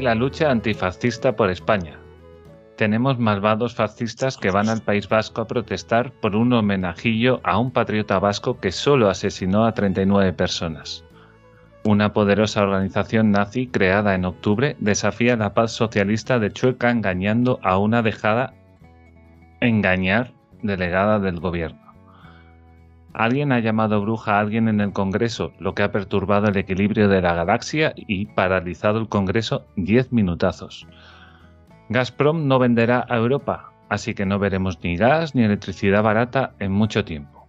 La lucha antifascista por España. Tenemos malvados fascistas que van al País Vasco a protestar por un homenajillo a un patriota vasco que solo asesinó a 39 personas. Una poderosa organización nazi creada en octubre desafía la paz socialista de Chueca engañando a una dejada delegada del gobierno. Alguien ha llamado bruja a alguien en el Congreso, lo que ha perturbado el equilibrio de la galaxia y paralizado el Congreso 10 minutazos. Gazprom no venderá a Europa, así que no veremos ni gas ni electricidad barata en mucho tiempo.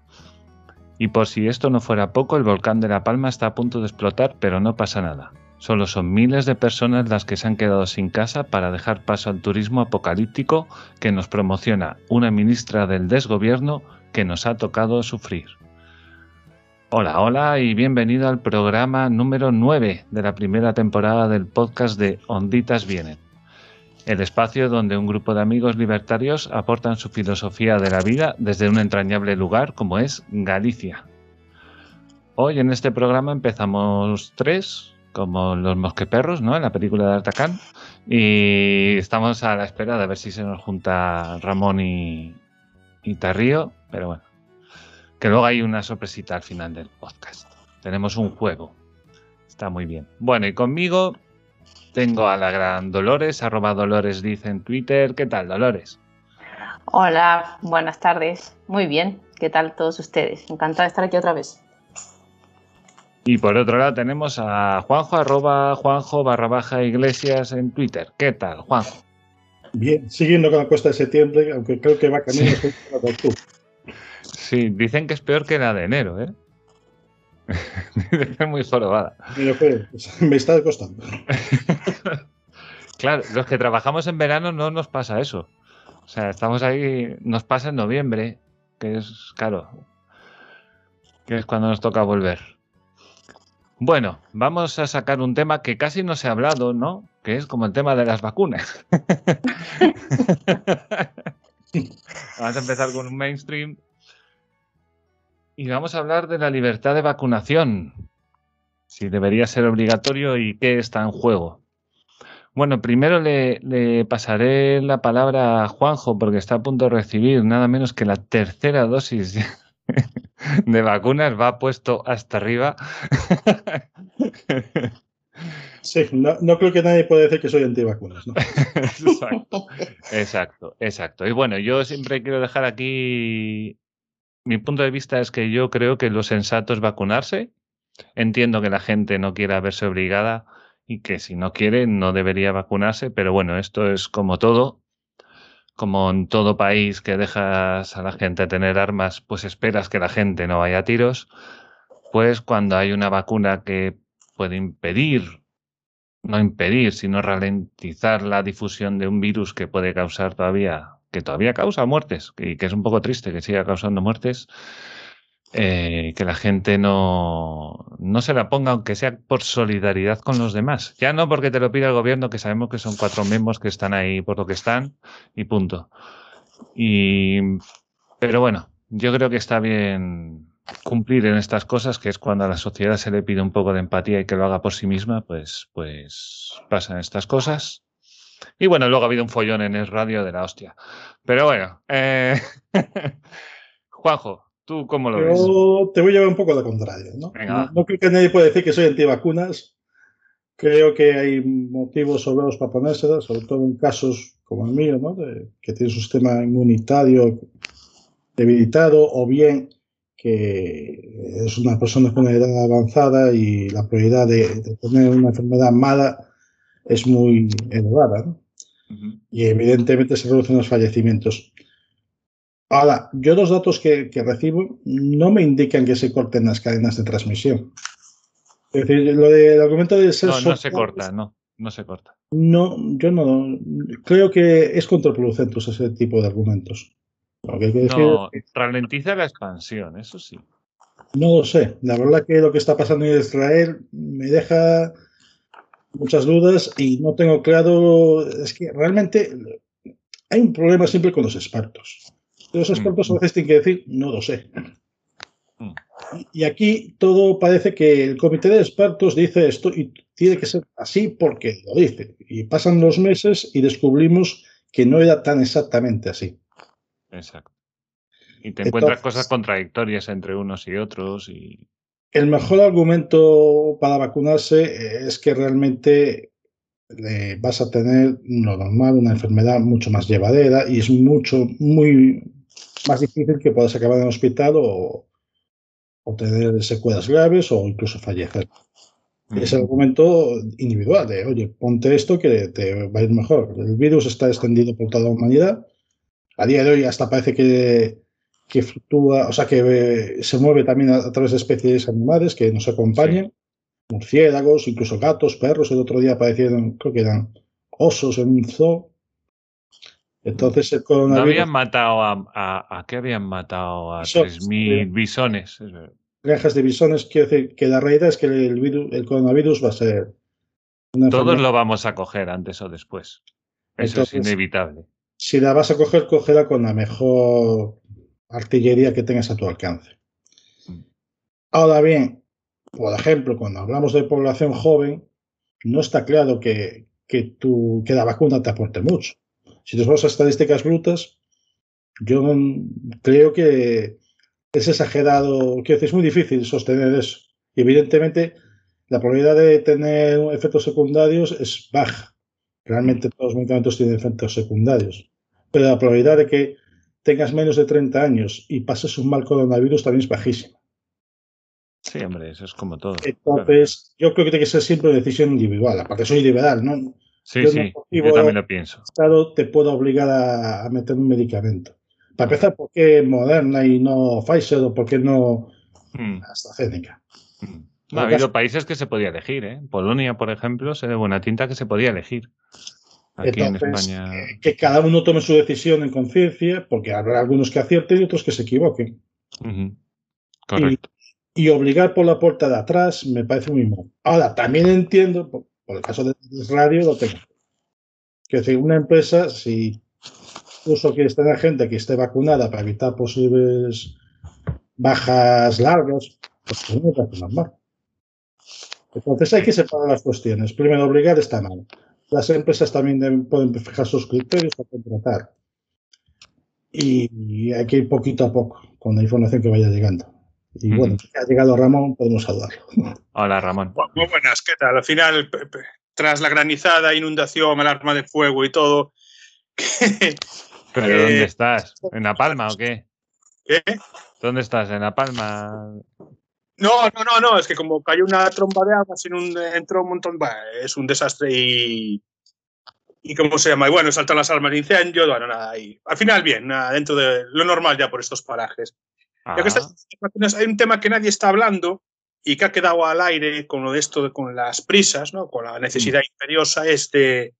Y por si esto no fuera poco, el volcán de La Palma está a punto de explotar, pero no pasa nada. Solo son miles de personas las que se han quedado sin casa para dejar paso al turismo apocalíptico que nos promociona una ministra del desgobierno que nos ha tocado sufrir. Hola, hola y bienvenido al programa número 9 de la primera temporada del podcast de Onditas Vienen. El espacio donde un grupo de amigos libertarios aportan su filosofía de la vida desde un entrañable lugar como es Galicia. Hoy en este programa empezamos tres, como los mosqueperros, ¿no? En la película de Artacán. Y estamos a la espera de ver si se nos junta Ramón y, y Tarrío, pero bueno. Que luego hay una sorpresita al final del podcast. Tenemos un juego. Está muy bien. Bueno, y conmigo tengo a la gran Dolores, arroba Dolores dice en Twitter. ¿Qué tal, Dolores? Hola, buenas tardes. Muy bien. ¿Qué tal todos ustedes? Encantada de estar aquí otra vez. Y por otro lado tenemos a Juanjo, arroba Juanjo barra baja iglesias en Twitter. ¿Qué tal, Juanjo? Bien, siguiendo con la cuesta de septiembre, aunque creo que va camino a octubre. Sí, dicen que es peor que la de enero, ¿eh? es muy jorobada. Pues, me está costando. claro, los que trabajamos en verano no nos pasa eso. O sea, estamos ahí, nos pasa en noviembre, que es, claro, que es cuando nos toca volver. Bueno, vamos a sacar un tema que casi no se ha hablado, ¿no? Que es como el tema de las vacunas. vamos a empezar con un mainstream y vamos a hablar de la libertad de vacunación. Si debería ser obligatorio y qué está en juego. Bueno, primero le, le, pasaré la palabra a Juanjo porque está a punto de recibir nada menos que la tercera dosis de vacunas va puesto hasta arriba. Sí, no, creo que nadie pueda decir que soy antivacunas. ¿no? exacto, exacto, exacto. Y bueno, yo siempre quiero dejar aquí mi punto de vista es que yo creo que lo sensato es vacunarse. Entiendo que la gente no quiera verse obligada y que si no quiere no debería vacunarse, pero bueno, esto es como todo como en todo país que dejas a la gente tener armas, pues esperas que la gente no vaya a tiros, pues cuando hay una vacuna que puede impedir, no impedir, sino ralentizar la difusión de un virus que puede causar todavía, que todavía causa muertes, y que es un poco triste que siga causando muertes, eh, que la gente no, no se la ponga, aunque sea por solidaridad con los demás. Ya no porque te lo pida el gobierno, que sabemos que son cuatro miembros que están ahí por lo que están, y punto. Y, pero bueno, yo creo que está bien cumplir en estas cosas, que es cuando a la sociedad se le pide un poco de empatía y que lo haga por sí misma, pues, pues pasan estas cosas. Y bueno, luego ha habido un follón en el radio de la hostia. Pero bueno, eh... Juanjo, ¿Tú cómo lo ves? te voy a llevar un poco la contraria. ¿no? ¿no? creo que nadie pueda decir que soy antivacunas. Creo que hay motivos sobrados para ponérselas, sobre todo en casos como el mío, ¿no? que tiene su sistema inmunitario debilitado o bien que es una persona con una edad avanzada y la probabilidad de, tener una enfermedad mala es muy elevada. ¿no? Y evidentemente se reducen los fallecimientos. Ahora, yo los datos que, recibo no me indican que se corten las cadenas de transmisión. Es decir, lo del argumento de ser... No, no se corta, no, no se corta. No, yo no. Creo que es contraproducente ese tipo de argumentos. no, ralentiza la expansión, eso sí. No lo sé. La verdad que lo que está pasando en Israel me deja muchas dudas y no tengo claro. Es que realmente hay un problema siempre con los expertos. Los expertos a veces tienen que decir, no lo sé. Mm. Y aquí todo parece que el comité de expertos dice esto y tiene que ser así porque lo dice. Y pasan los meses y descubrimos que no era tan exactamente así. Exacto. Y te encuentras cosas contradictorias entre unos y otros. Y... El mejor argumento para vacunarse es que realmente eh, vas a tener lo normal, una enfermedad mucho más llevadera y es mucho, muy más difícil que puedas acabar en el hospital o, o tener secuelas graves o incluso fallecer. Es el argumento individual de, oye, ponte esto que te va a ir mejor. El virus está extendido por toda la humanidad. A día de hoy hasta parece que, que fluctúa, o sea, que eh, se mueve también a, través de especies animales que nos acompañan. Murciélagos, incluso gatos, perros. El otro día aparecieron, creo que eran osos en un zoo. Entonces el coronavirus... ¿No habían matado a, a, qué habían matado? A 3.000 bisones granjas de bisones, quiero decir que la realidad es que el, virus, el coronavirus va a ser... Todos lo vamos a coger antes o después. Eso es inevitable. Si la vas a coger, cógela con la mejor artillería que tengas a tu alcance. Ahora bien, por ejemplo, cuando hablamos de población joven, no está claro que, que, tu, que la vacuna te aporte mucho. Si te vas a estadísticas brutas, yo creo que es exagerado, decir, es muy difícil sostener eso. Y evidentemente, la probabilidad de tener efectos secundarios es baja. Realmente todos los medicamentos tienen efectos secundarios. Pero la probabilidad de que tengas menos de 30 años y pases un mal coronavirus también es bajísima. Sí, hombre, eso es como todo. Entonces, yo creo que tiene que ser siempre decisión individual. Aparte, soy liberal, ¿no? Sí, sí, yo también lo pienso. Estado te puede obligar a meter un medicamento. Para empezar, ¿por qué Moderna y no Pfizer o por qué no mm. AstraZeneca? Mm. ha habido países que se podía elegir, ¿eh? Polonia, por ejemplo, se de buena tinta que se podía elegir. Aquí en España. Que cada uno tome su decisión en conciencia, porque habrá algunos que acierten y otros que se equivoquen. Correcto. Y, obligar por la puerta de atrás me parece muy mal. Ahora, también entiendo, por, el caso de radio, lo tengo. Que decir, una empresa, si incluso quieres tener gente que esté vacunada para evitar posibles bajas largas, pues tiene que normal. Entonces hay que separar las cuestiones. Primero, obligar está mal. Las empresas también pueden fijar sus criterios para contratar. Y hay que ir poquito a poco con la información que vaya llegando. Y bueno, ha llegado Ramón, podemos saludarlo. Hola, Ramón. Muy buenas, ¿qué tal? Al final, tras la granizada, inundación, alarma de fuego y todo, ¿Pero dónde eh, estás? ¿En La Palma o qué? ¿Qué? ¿Dónde estás? ¿En La Palma? No, no, no, no, es que como cayó una tromba de agua, sin un, entró un montón, es un desastre y, y ¿cómo se llama? Y bueno, saltan las armas de incendio, bueno, nada, y al final bien, nada, dentro de lo normal ya por estos parajes. Ah. hay un tema que nadie está hablando y que ha quedado al aire con lo de esto, con las prisas, ¿no? con la necesidad imperiosa, es de,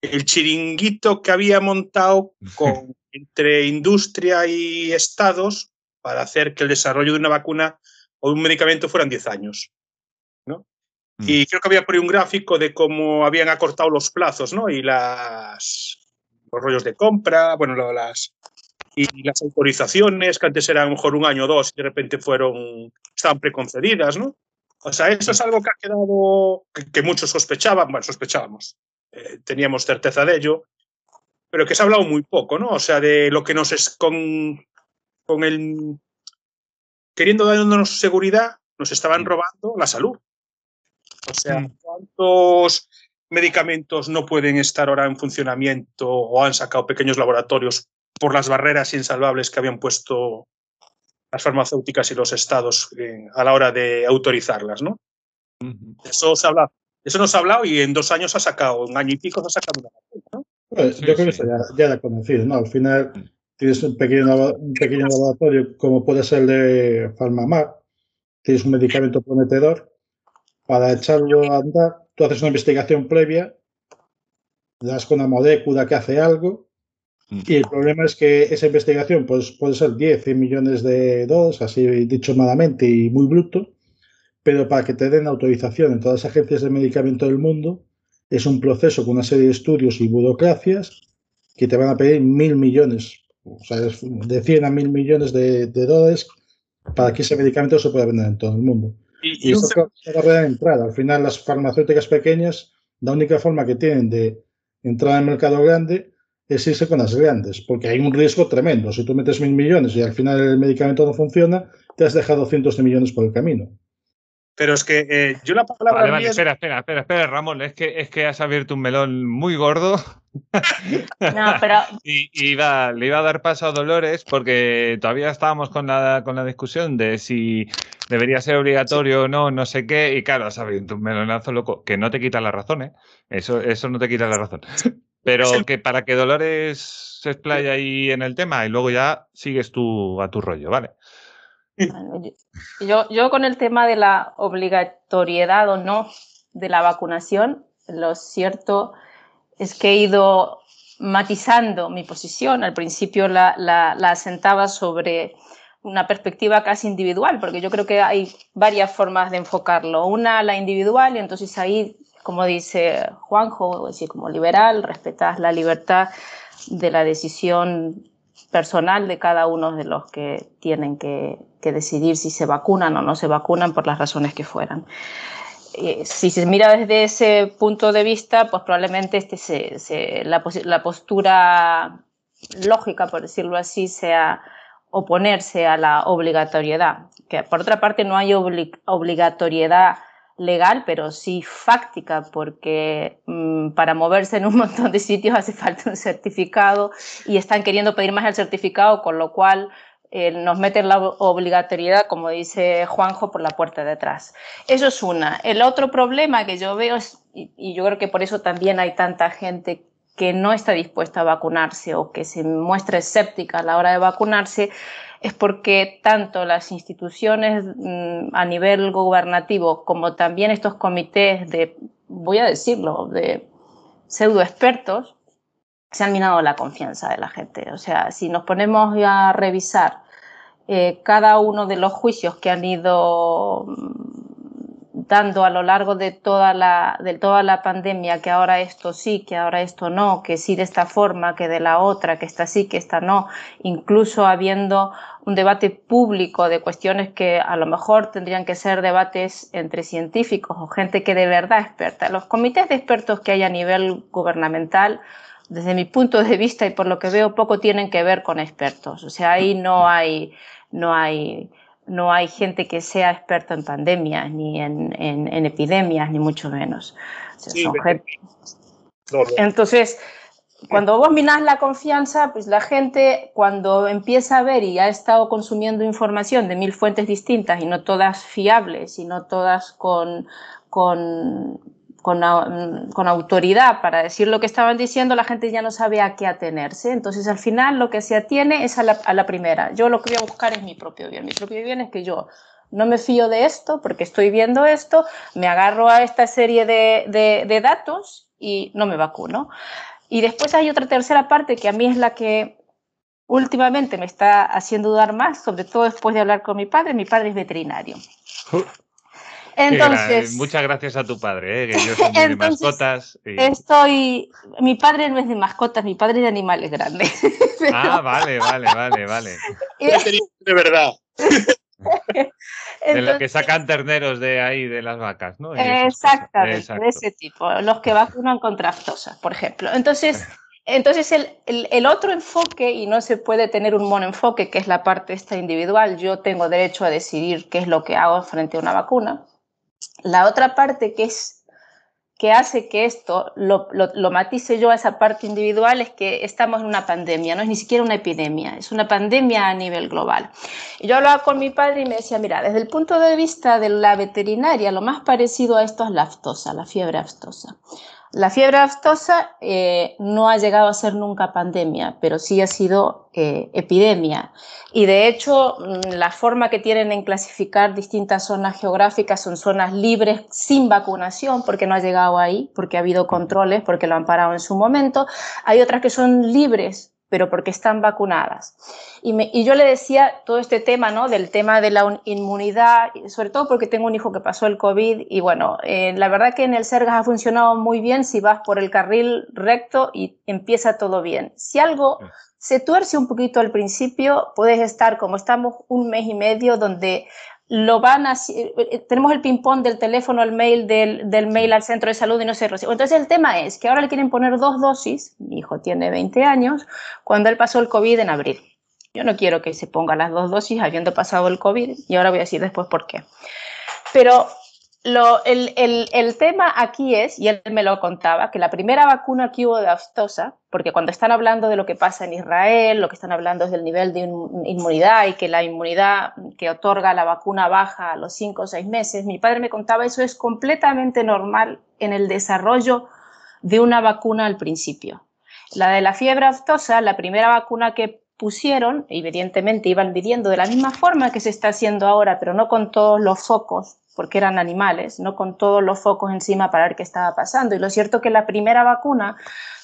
el chiringuito que había montado con, entre industria y estados para hacer que el desarrollo de una vacuna o un medicamento fueran 10 años. ¿no? Y mm. creo que había por ahí un gráfico de cómo habían acortado los plazos ¿no? y las, los rollos de compra, bueno, las, y las autorizaciones, que antes eran a lo mejor un año o dos, y de repente fueron, estaban preconcedidas, ¿no? O sea, eso es algo que ha quedado, que muchos sospechaban, bueno, sospechábamos, eh, teníamos certeza de ello, pero que se ha hablado muy poco, ¿no? O sea, de lo que nos es con, con el... Queriendo darnos seguridad, nos estaban robando la salud. O sea, mm. ¿cuántos medicamentos no pueden estar ahora en funcionamiento o han sacado pequeños laboratorios por las barreras insalvables que habían puesto las farmacéuticas y los estados eh, a la hora de autorizarlas, ¿no? Eso se habla eso nos ha hablado y en dos años ha sacado, un año y pico ha sacado una ¿no? Pues, yo creo que eso ya, ya la conocido, ¿no? Al final mm. Tienes un pequeño, un pequeño laboratorio como puede ser el de Farmamar, tienes un medicamento prometedor, para echarlo a andar, tú haces una investigación previa, das con una molécula que hace algo, mm. y el problema es que esa investigación pues, puede ser 10, 100 millones de dólares, así dicho malamente y muy bruto, pero para que te den autorización en todas las agencias de medicamento del mundo, es un proceso con una serie de estudios y burocracias que te van a pedir mil millones, o sea, de 100 a mil millones de, dólares para que ese medicamento se pueda vender en todo el mundo. Y, eso es la barrera de entrada. Al final, las farmacéuticas pequeñas, la única forma que tienen de entrar al mercado grande es irse con las grandes, porque hay un riesgo tremendo. Si tú metes mil millones y al final el medicamento no funciona, te has dejado cientos de millones por el camino. Pero es que eh, yo la palabra. Vale, espera, espera, espera, espera, Ramón. Es que, es que has abierto un melón muy gordo. No, pero. y, iba, le iba a dar paso a Dolores porque todavía estábamos con la, con la discusión de si debería ser obligatorio o no, no sé qué. Y claro, has abierto un melonazo loco que no te quita la razón, ¿eh? Eso, eso no te quita la razón. Pero que para que Dolores se explaya ahí en el tema y luego ya sigues tú a tu rollo, ¿vale? Yo, yo con el tema de la obligatoriedad o no de la vacunación, lo cierto es que he ido matizando mi posición. Al principio la, la, la asentaba sobre una perspectiva casi individual, porque yo creo que hay varias formas de enfocarlo. Una, la individual, y entonces ahí, como dice Juanjo, decir, como liberal, respetas la libertad de la decisión personal de cada uno de los que tienen que, decidir si se vacunan o no se vacunan por las razones que fueran. Eh, si se mira desde ese punto de vista, pues probablemente este la, la, postura lógica, por decirlo así, sea oponerse a la obligatoriedad. Que por otra parte no hay obligatoriedad legal, pero sí fáctica, porque mm, para moverse en un montón de sitios hace falta un certificado y están queriendo pedir más el certificado, con lo cual eh, nos meten la obligatoriedad, como dice Juanjo, por la puerta de atrás. Eso es una. El otro problema que yo veo es, y yo creo que por eso también hay tanta gente que no está dispuesta a vacunarse o que se muestra escéptica a la hora de vacunarse, es porque tanto las instituciones mm, a nivel gubernativo como también estos comités de, voy a decirlo, de pseudo expertos, se han minado la confianza de la gente. O sea, si nos ponemos a revisar eh, cada uno de los juicios que han ido dando a lo largo de toda, la, de toda la pandemia que ahora esto sí, que ahora esto no, que sí de esta forma, que de la otra, que esta sí, que esta no, incluso habiendo un debate público de cuestiones que a lo mejor tendrían que ser debates entre científicos o gente que de verdad experta. Los comités de expertos que hay a nivel gubernamental, desde mi punto de vista y por lo que veo, poco tienen que ver con expertos. O sea, ahí no hay, no hay no hay gente que sea experta en pandemias, ni en, epidemias, ni mucho menos. Entonces, cuando vos minás la confianza, pues la gente cuando empieza a ver y ha estado consumiendo información de mil fuentes distintas y no todas fiables y no todas con, con, con, autoridad para decir lo que estaban diciendo, la gente ya no sabe a qué atenerse. Entonces, al final, lo que se atiene es a la, primera. Yo lo que voy a buscar es mi propio bien. Mi propio bien es que yo no me fío de esto porque estoy viendo esto, me agarro a esta serie de, de datos y no me vacuno. Y después hay otra tercera parte que a mí es la que últimamente me está haciendo dudar más, sobre todo después de hablar con mi padre. Mi padre es veterinario. Entonces, muchas gracias a tu padre, ¿eh? que yo soy de mascotas. Estoy, mi padre no es de mascotas, mi padre es de animales grandes. Ah, vale, vale, vale, vale. de verdad. de lo que sacan terneros de ahí, de las vacas, ¿no? Exactamente, de ese tipo, los que vacunan contra aftosas, por ejemplo. Entonces, entonces el, el, el, otro enfoque, y no se puede tener un monoenfoque, que es la parte esta individual, yo tengo derecho a decidir qué es lo que hago frente a una vacuna, la otra parte que es que hace que esto lo, lo, matice yo a esa parte individual es que estamos en una pandemia, no es ni siquiera una epidemia, es una pandemia a nivel global. Y yo hablaba con mi padre y me decía, mira, desde el punto de vista de la veterinaria, lo más parecido a esto es la aftosa, la fiebre aftosa. La fiebre aftosa eh, no ha llegado a ser nunca pandemia, pero sí ha sido eh, epidemia. Y de hecho, mm, la forma que tienen en clasificar distintas zonas geográficas son zonas libres sin vacunación, porque no ha llegado ahí, porque ha habido controles, porque lo han parado en su momento. Hay otras que son libres pero porque están vacunadas. Y, yo le decía todo este tema, ¿no? Del tema de la inmunidad, sobre todo porque tengo un hijo que pasó el COVID y bueno, eh, la verdad que en el Sergas ha funcionado muy bien si vas por el carril recto y empieza todo bien. Si algo se tuerce un poquito al principio, puedes estar como estamos un mes y medio donde lo van a, eh, eh, tenemos el ping-pong del teléfono al mail, del, del, mail al centro de salud y no se recibe. Entonces el tema es que ahora le quieren poner dos dosis, mi hijo tiene 20 años, cuando él pasó el COVID en abril. Yo no quiero que se ponga las dos dosis habiendo pasado el COVID y ahora voy a decir después por qué. Pero el, tema aquí es, y él me lo contaba, que la primera vacuna que hubo de aftosa, porque cuando están hablando de lo que pasa en Israel, lo que están hablando es del nivel de inmunidad y que la inmunidad que otorga la vacuna baja a los 5 o 6 meses, mi padre me contaba eso es completamente normal en el desarrollo de una vacuna al principio. La de la fiebre aftosa, la primera vacuna que pusieron, evidentemente iban midiendo de la misma forma que se está haciendo ahora, pero no con todos los focos porque eran animales, no con todos los focos encima para ver qué estaba pasando. Y lo cierto es que la primera vacuna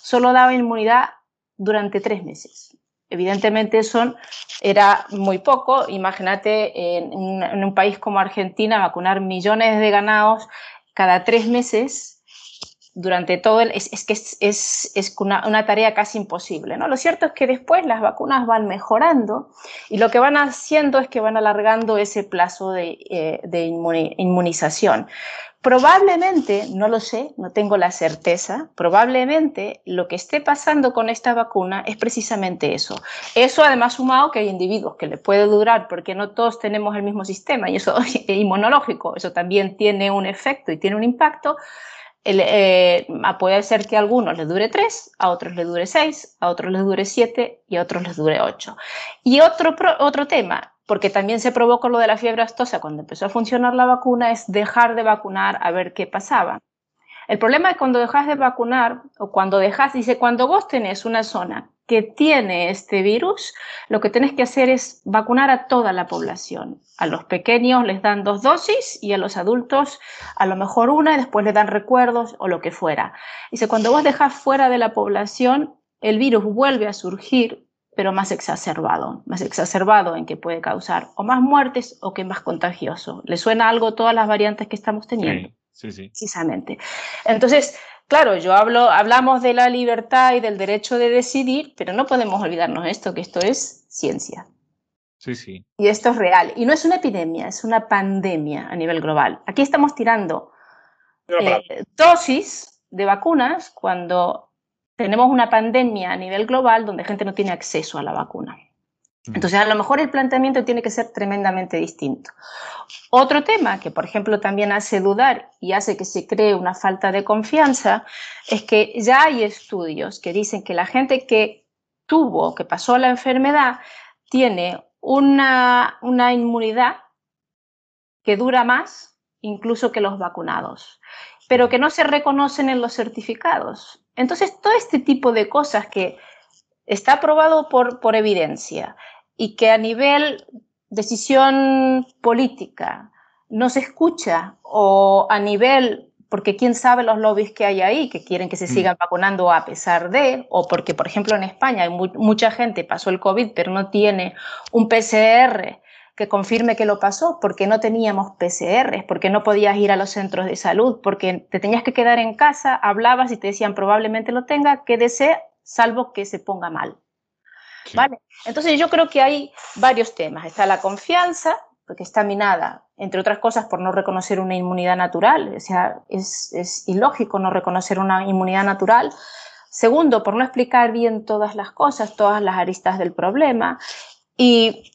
solo daba inmunidad durante tres meses. Evidentemente eso era muy poco. Imagínate en, en un país como Argentina vacunar millones de ganados cada tres meses durante todo el, es, es que es, es, es una, una, tarea casi imposible. ¿no? Lo cierto es que después las vacunas van mejorando y lo que van haciendo es que van alargando ese plazo de, eh, de inmunización. Probablemente, no lo sé, no tengo la certeza, probablemente lo que esté pasando con esta vacuna es precisamente eso. Eso además sumado que hay individuos que le puede durar porque no todos tenemos el mismo sistema y eso inmunológico, eso también tiene un efecto y tiene un impacto, eh, puede ser que a algunos les dure 3, a otros les dure 6, a otros les dure 7 y a otros les dure 8. Y otro, otro tema, porque también se provocó lo de la fiebre astosa cuando empezó a funcionar la vacuna, es dejar de vacunar a ver qué pasaba. El problema es cuando dejas de vacunar o cuando dejas, dice, cuando vos tenés una zona que tiene este virus, lo que tenés que hacer es vacunar a toda la población. A los pequeños les dan dos dosis y a los adultos a lo mejor una y después les dan recuerdos o lo que fuera. Dice, cuando vos dejas fuera de la población, el virus vuelve a surgir, pero más exacerbado, más exacerbado en que puede causar o más muertes o que más contagioso. ¿Le suena algo todas las variantes que estamos teniendo? Sí, sí, sí. Precisamente. Entonces, Claro, yo hablo, hablamos de la libertad y del derecho de decidir, pero no podemos olvidarnos esto, que esto es ciencia. Sí, sí. Y esto es real. Y no es una epidemia, es una pandemia a nivel global. Aquí estamos tirando eh, dosis de vacunas cuando tenemos una pandemia a nivel global donde gente no tiene acceso a la vacuna. Entonces, a lo mejor el planteamiento tiene que ser tremendamente distinto. Otro tema que, por ejemplo, también hace dudar y hace que se cree una falta de confianza es que ya hay estudios que dicen que la gente que tuvo, que pasó la enfermedad, tiene una, una inmunidad que dura más incluso que los vacunados, pero que no se reconocen en los certificados. Entonces, todo este tipo de cosas que está aprobado por, por evidencia, y que a nivel decisión política no se escucha o a nivel, porque quién sabe los lobbies que hay ahí que quieren que se mm. sigan vacunando a pesar de, o porque, por ejemplo, en España hay mucha gente pasó el COVID pero no tiene un PCR que confirme que lo pasó, porque no teníamos PCR, porque no podías ir a los centros de salud, porque te tenías que quedar en casa, hablabas y te decían probablemente lo tenga, quédese salvo que se ponga mal. ¿Vale? Entonces yo creo que hay varios temas. Está la confianza, porque está minada, entre otras cosas, por no reconocer una inmunidad natural. O sea, es, es ilógico no reconocer una inmunidad natural. Segundo, por no explicar bien todas las cosas, todas las aristas del problema. Y,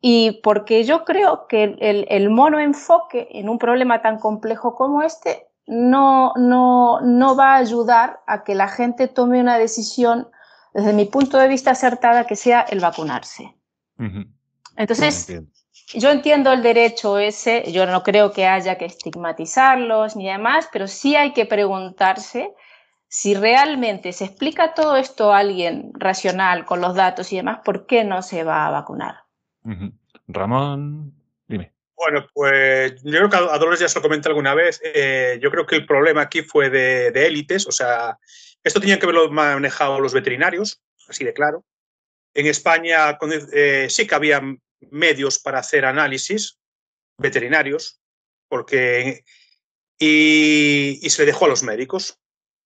y porque yo creo que el, el, mono enfoque en un problema tan complejo como este no, no, no va a ayudar a que la gente tome una decisión desde mi punto de vista acertada, que sea el vacunarse. Entonces, yo entiendo el derecho ese, yo no creo que haya que estigmatizarlos ni demás, pero sí hay que preguntarse si realmente se explica todo esto a alguien racional con los datos y demás, ¿por qué no se va a vacunar? Ramón, dime. Bueno, pues yo creo que a Dolores ya se lo comenté alguna vez. Eh, yo creo que el problema aquí fue de, de élites, o sea, esto tenían que haberlo manejado los veterinarios, así de claro. En España eh, sí que había medios para hacer análisis veterinarios, porque y, se le dejó a los médicos.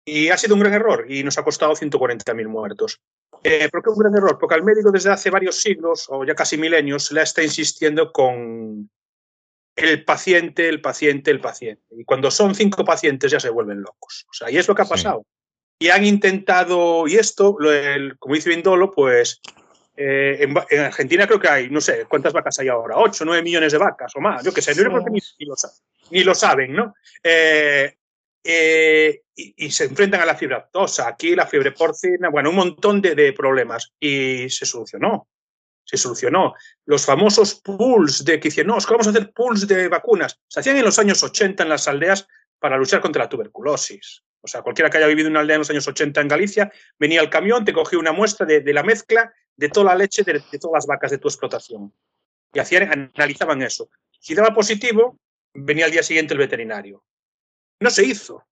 Y ha sido un gran error y nos ha costado 140.000 muertos. Eh, ¿Por qué un gran error? Porque al médico desde hace varios siglos o ya casi milenios le está insistiendo con, el paciente, el paciente, el paciente. Y cuando son cinco pacientes ya se vuelven locos. O sea, y es lo que ha pasado. Y han intentado, y esto, como dice Vindolo, pues eh, en, Argentina creo que hay, no sé, ¿cuántas vacas hay ahora? ¿Ocho, nueve millones de vacas o más? Yo qué sé, no que ni, ni, lo, saben, ¿no? Eh, eh, y, se enfrentan a la fiebre aftosa, aquí la fiebre porcina, bueno, un montón de, problemas. Y se solucionó se solucionó. Los famosos pools de que dicen, no, vamos a hacer pools de vacunas. Se hacían en los años 80 en las aldeas para luchar contra la tuberculosis. O sea, cualquiera que haya vivido en una aldea en los años 80 en Galicia, venía el camión, te cogía una muestra de, la mezcla de toda la leche de, todas las vacas de tu explotación. Y hacían, analizaban eso. Si daba positivo, venía al día siguiente el veterinario. No se hizo.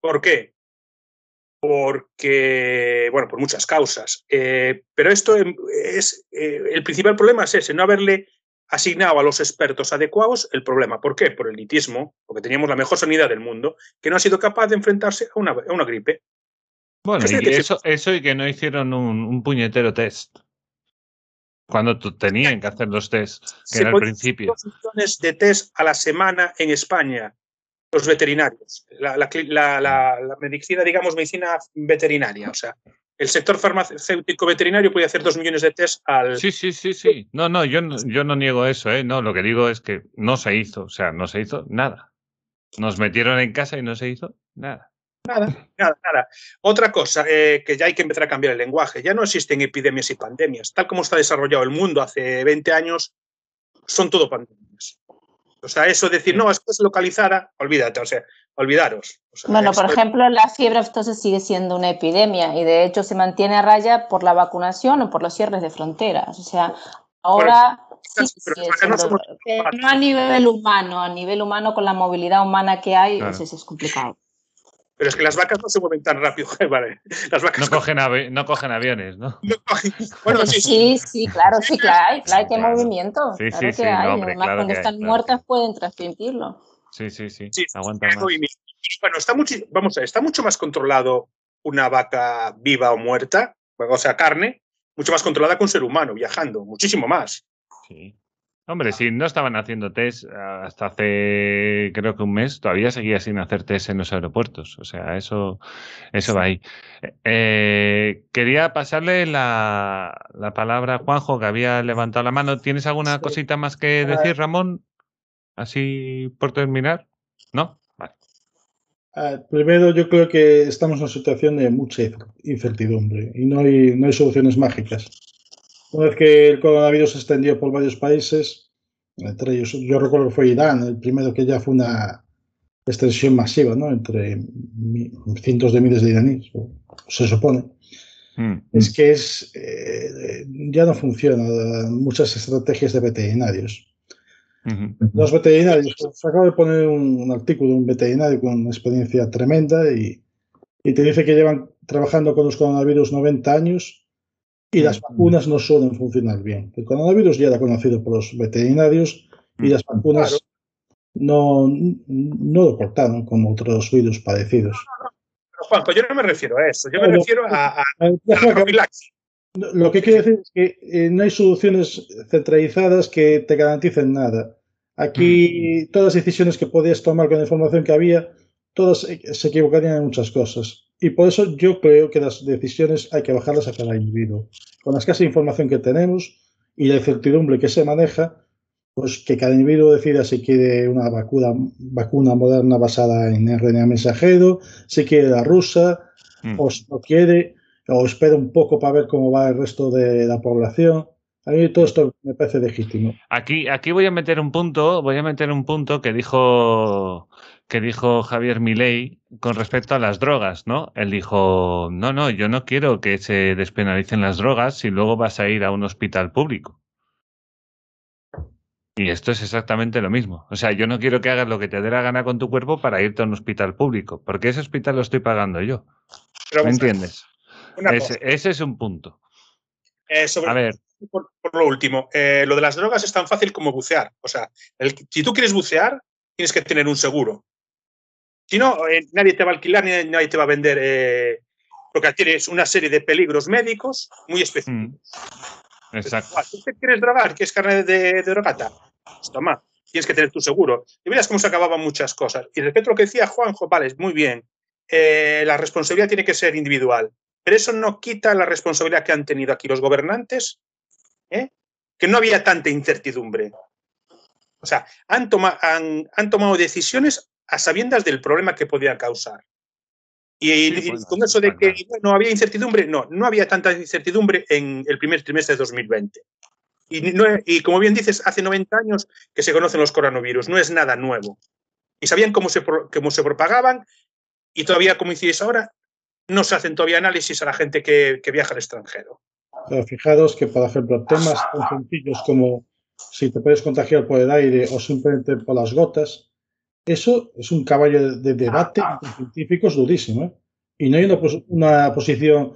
¿Por qué? porque, bueno, por muchas causas. Eh, pero esto em, es, eh, el principal problema es ese, no haberle asignado a los expertos adecuados el problema. ¿Por qué? Por el litismo, porque teníamos la mejor sanidad del mundo, que no ha sido capaz de enfrentarse a una, a una gripe. Bueno, y eso, eso y que no hicieron un, puñetero test. Cuando tenían que hacer los test, que era al principio. millones de test a la semana en España los veterinarios, la, medicina, digamos, medicina veterinaria. O sea, el sector farmacéutico veterinario puede hacer dos millones de test al. Sí, sí, sí, sí. No, no, yo, yo no niego eso, ¿eh? No, lo que digo es que no se hizo, o sea, no se hizo nada. Nos metieron en casa y no se hizo nada. Nada, nada, nada. Otra cosa, eh, que ya hay que empezar a cambiar el lenguaje. Ya no existen epidemias y pandemias. Tal como está desarrollado el mundo hace 20 años, son todo pandemias. O sea, eso decir, no, es que es localizada, olvídate, o sea, olvidaros. bueno, por ejemplo, la fiebre aftosa sigue siendo una epidemia y de hecho se mantiene a raya por la vacunación o por los cierres de fronteras. O sea, ahora... no, a nivel humano, a nivel humano con la movilidad humana que hay, eso es complicado. Pero es que las vacas no se mueven tan rápido. Vale. Las vacas no, cogen no cogen aviones, ¿no? bueno, sí, sí, sí, claro, sí que hay. Claro que hay movimiento. Sí, claro sí, que hay. Además, cuando están muertas pueden transmitirlo. Sí, sí, sí. Aguanta más. Bueno, está mucho, vamos a ver, está mucho más controlado una vaca viva o muerta, o sea, carne, mucho más controlada que un ser humano viajando, muchísimo más. Sí. Hombre, si no estaban haciendo test hasta hace creo que un mes, todavía seguía sin hacer test en los aeropuertos. O sea, eso, eso va ahí. Eh, quería pasarle la, palabra a Juanjo, que había levantado la mano. ¿Tienes alguna cosita más que decir, Ramón? Así por terminar. ¿No? Vale. primero, yo creo que estamos en una situación de mucha incertidumbre y no hay, no hay soluciones mágicas. Una vez que el coronavirus se extendió por varios países, entre ellos, yo recuerdo que fue Irán, el primero que ya fue una extensión masiva, ¿no? Entre cientos de miles de iraníes, se supone. Hmm. Es que es, eh, ya no funcionan muchas estrategias de veterinarios. Los veterinarios, se acaba de poner un, artículo de un veterinario con una experiencia tremenda y, y te dice que llevan trabajando con los coronavirus 90 años y las vacunas no suelen funcionar bien. El coronavirus ya era conocido por los veterinarios y las vacunas no, no lo cortaron como otros virus parecidos. Pero Juanjo, yo no me refiero a eso, yo me refiero a, la profilaxis. Lo que quiere decir es que eh, no hay soluciones centralizadas que te garanticen nada. Aquí mm. todas las decisiones que podías tomar con la información que había, todas se equivocarían en muchas cosas. Y por eso yo creo que las decisiones hay que bajarlas a cada individuo. Con la escasa información que tenemos y la incertidumbre que se maneja, pues que cada individuo decida si quiere una vacuna, vacuna moderna basada en RNA mensajero, si quiere la rusa, mm. o si no quiere, o espera un poco para ver cómo va el resto de la población. A mí todo esto me parece legítimo. Aquí, aquí voy a meter un punto, voy a meter un punto que dijo que dijo Javier Milei con respecto a las drogas, ¿no? Él dijo, no, no, yo no quiero que se despenalicen las drogas si luego vas a ir a un hospital público. Y esto es exactamente lo mismo. O sea, yo no quiero que hagas lo que te dé la gana con tu cuerpo para irte a un hospital público, porque ese hospital lo estoy pagando yo. ¿Me entiendes? Ese, es un punto. Eh, a ver. Por, lo último, eh, lo de las drogas es tan fácil como bucear. O sea, si tú quieres bucear, tienes que tener un seguro. Si no, eh, nadie te va a alquilar ni nadie te va a vender, eh, porque tienes una serie de peligros médicos muy específicos. Mm. Exacto. ¿Tú quieres drogar? ¿Quieres carne de, de drogata? Pues toma. tienes que tener tu seguro. Y verás cómo se acababan muchas cosas. Y respecto a lo que decía Juanjo, vale, muy bien. Eh, la responsabilidad tiene que ser individual. Pero eso no quita la responsabilidad que han tenido aquí los gobernantes, ¿eh? que no había tanta incertidumbre. O sea, han, han, tomado decisiones a sabiendas del problema que podía causar. Y, con eso de que no había incertidumbre, no, no había tanta incertidumbre en el primer trimestre de 2020. Y, y, como bien dices, hace 90 años que se conocen los coronavirus, no es nada nuevo. Y sabían cómo se, cómo se propagaban y todavía, como decís ahora, no se hacen todavía análisis a la gente que, viaja al extranjero. Pero fijaros que, por ejemplo, temas tan sencillos como si te puedes contagiar por el aire o simplemente por las gotas, eso es un caballo de debate entre científicos durísimo. ¿eh? Y no hay una, una posición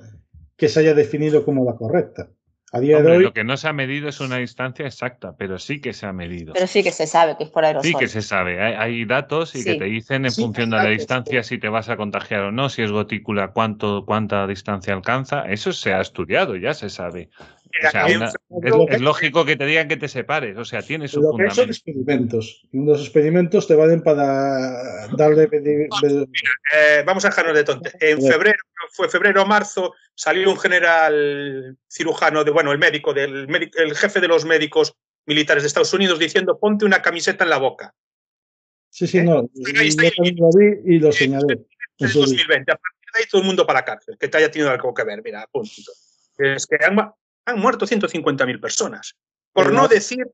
que se haya definido como la correcta. A día de hoy. Lo que no se ha medido es una distancia exacta, pero sí que se ha medido. Pero sí que se sabe que es por aerosol. Sí que se sabe. Hay, datos y que te dicen en función de la distancia si te vas a contagiar o no, si es gotícula, cuánto, cuánta distancia alcanza. Eso se ha estudiado, ya se sabe. Es, lógico que te digan que te separes, o sea, tienes su Lo que son experimentos. Y unos experimentos te valen para darle. Eh, vamos a dejarnos de tonte. En febrero, fue febrero o marzo, salió un general cirujano, de, bueno, el médico, del, el jefe de los médicos militares de Estados Unidos diciendo ponte una camiseta en la boca. Sí, sí, no. lo vi y lo señalé. En 2020, a partir de ahí todo el mundo para la cárcel, que te haya tenido algo que ver, mira, punto. Es que han, muerto 150.000 personas. Por no, decir,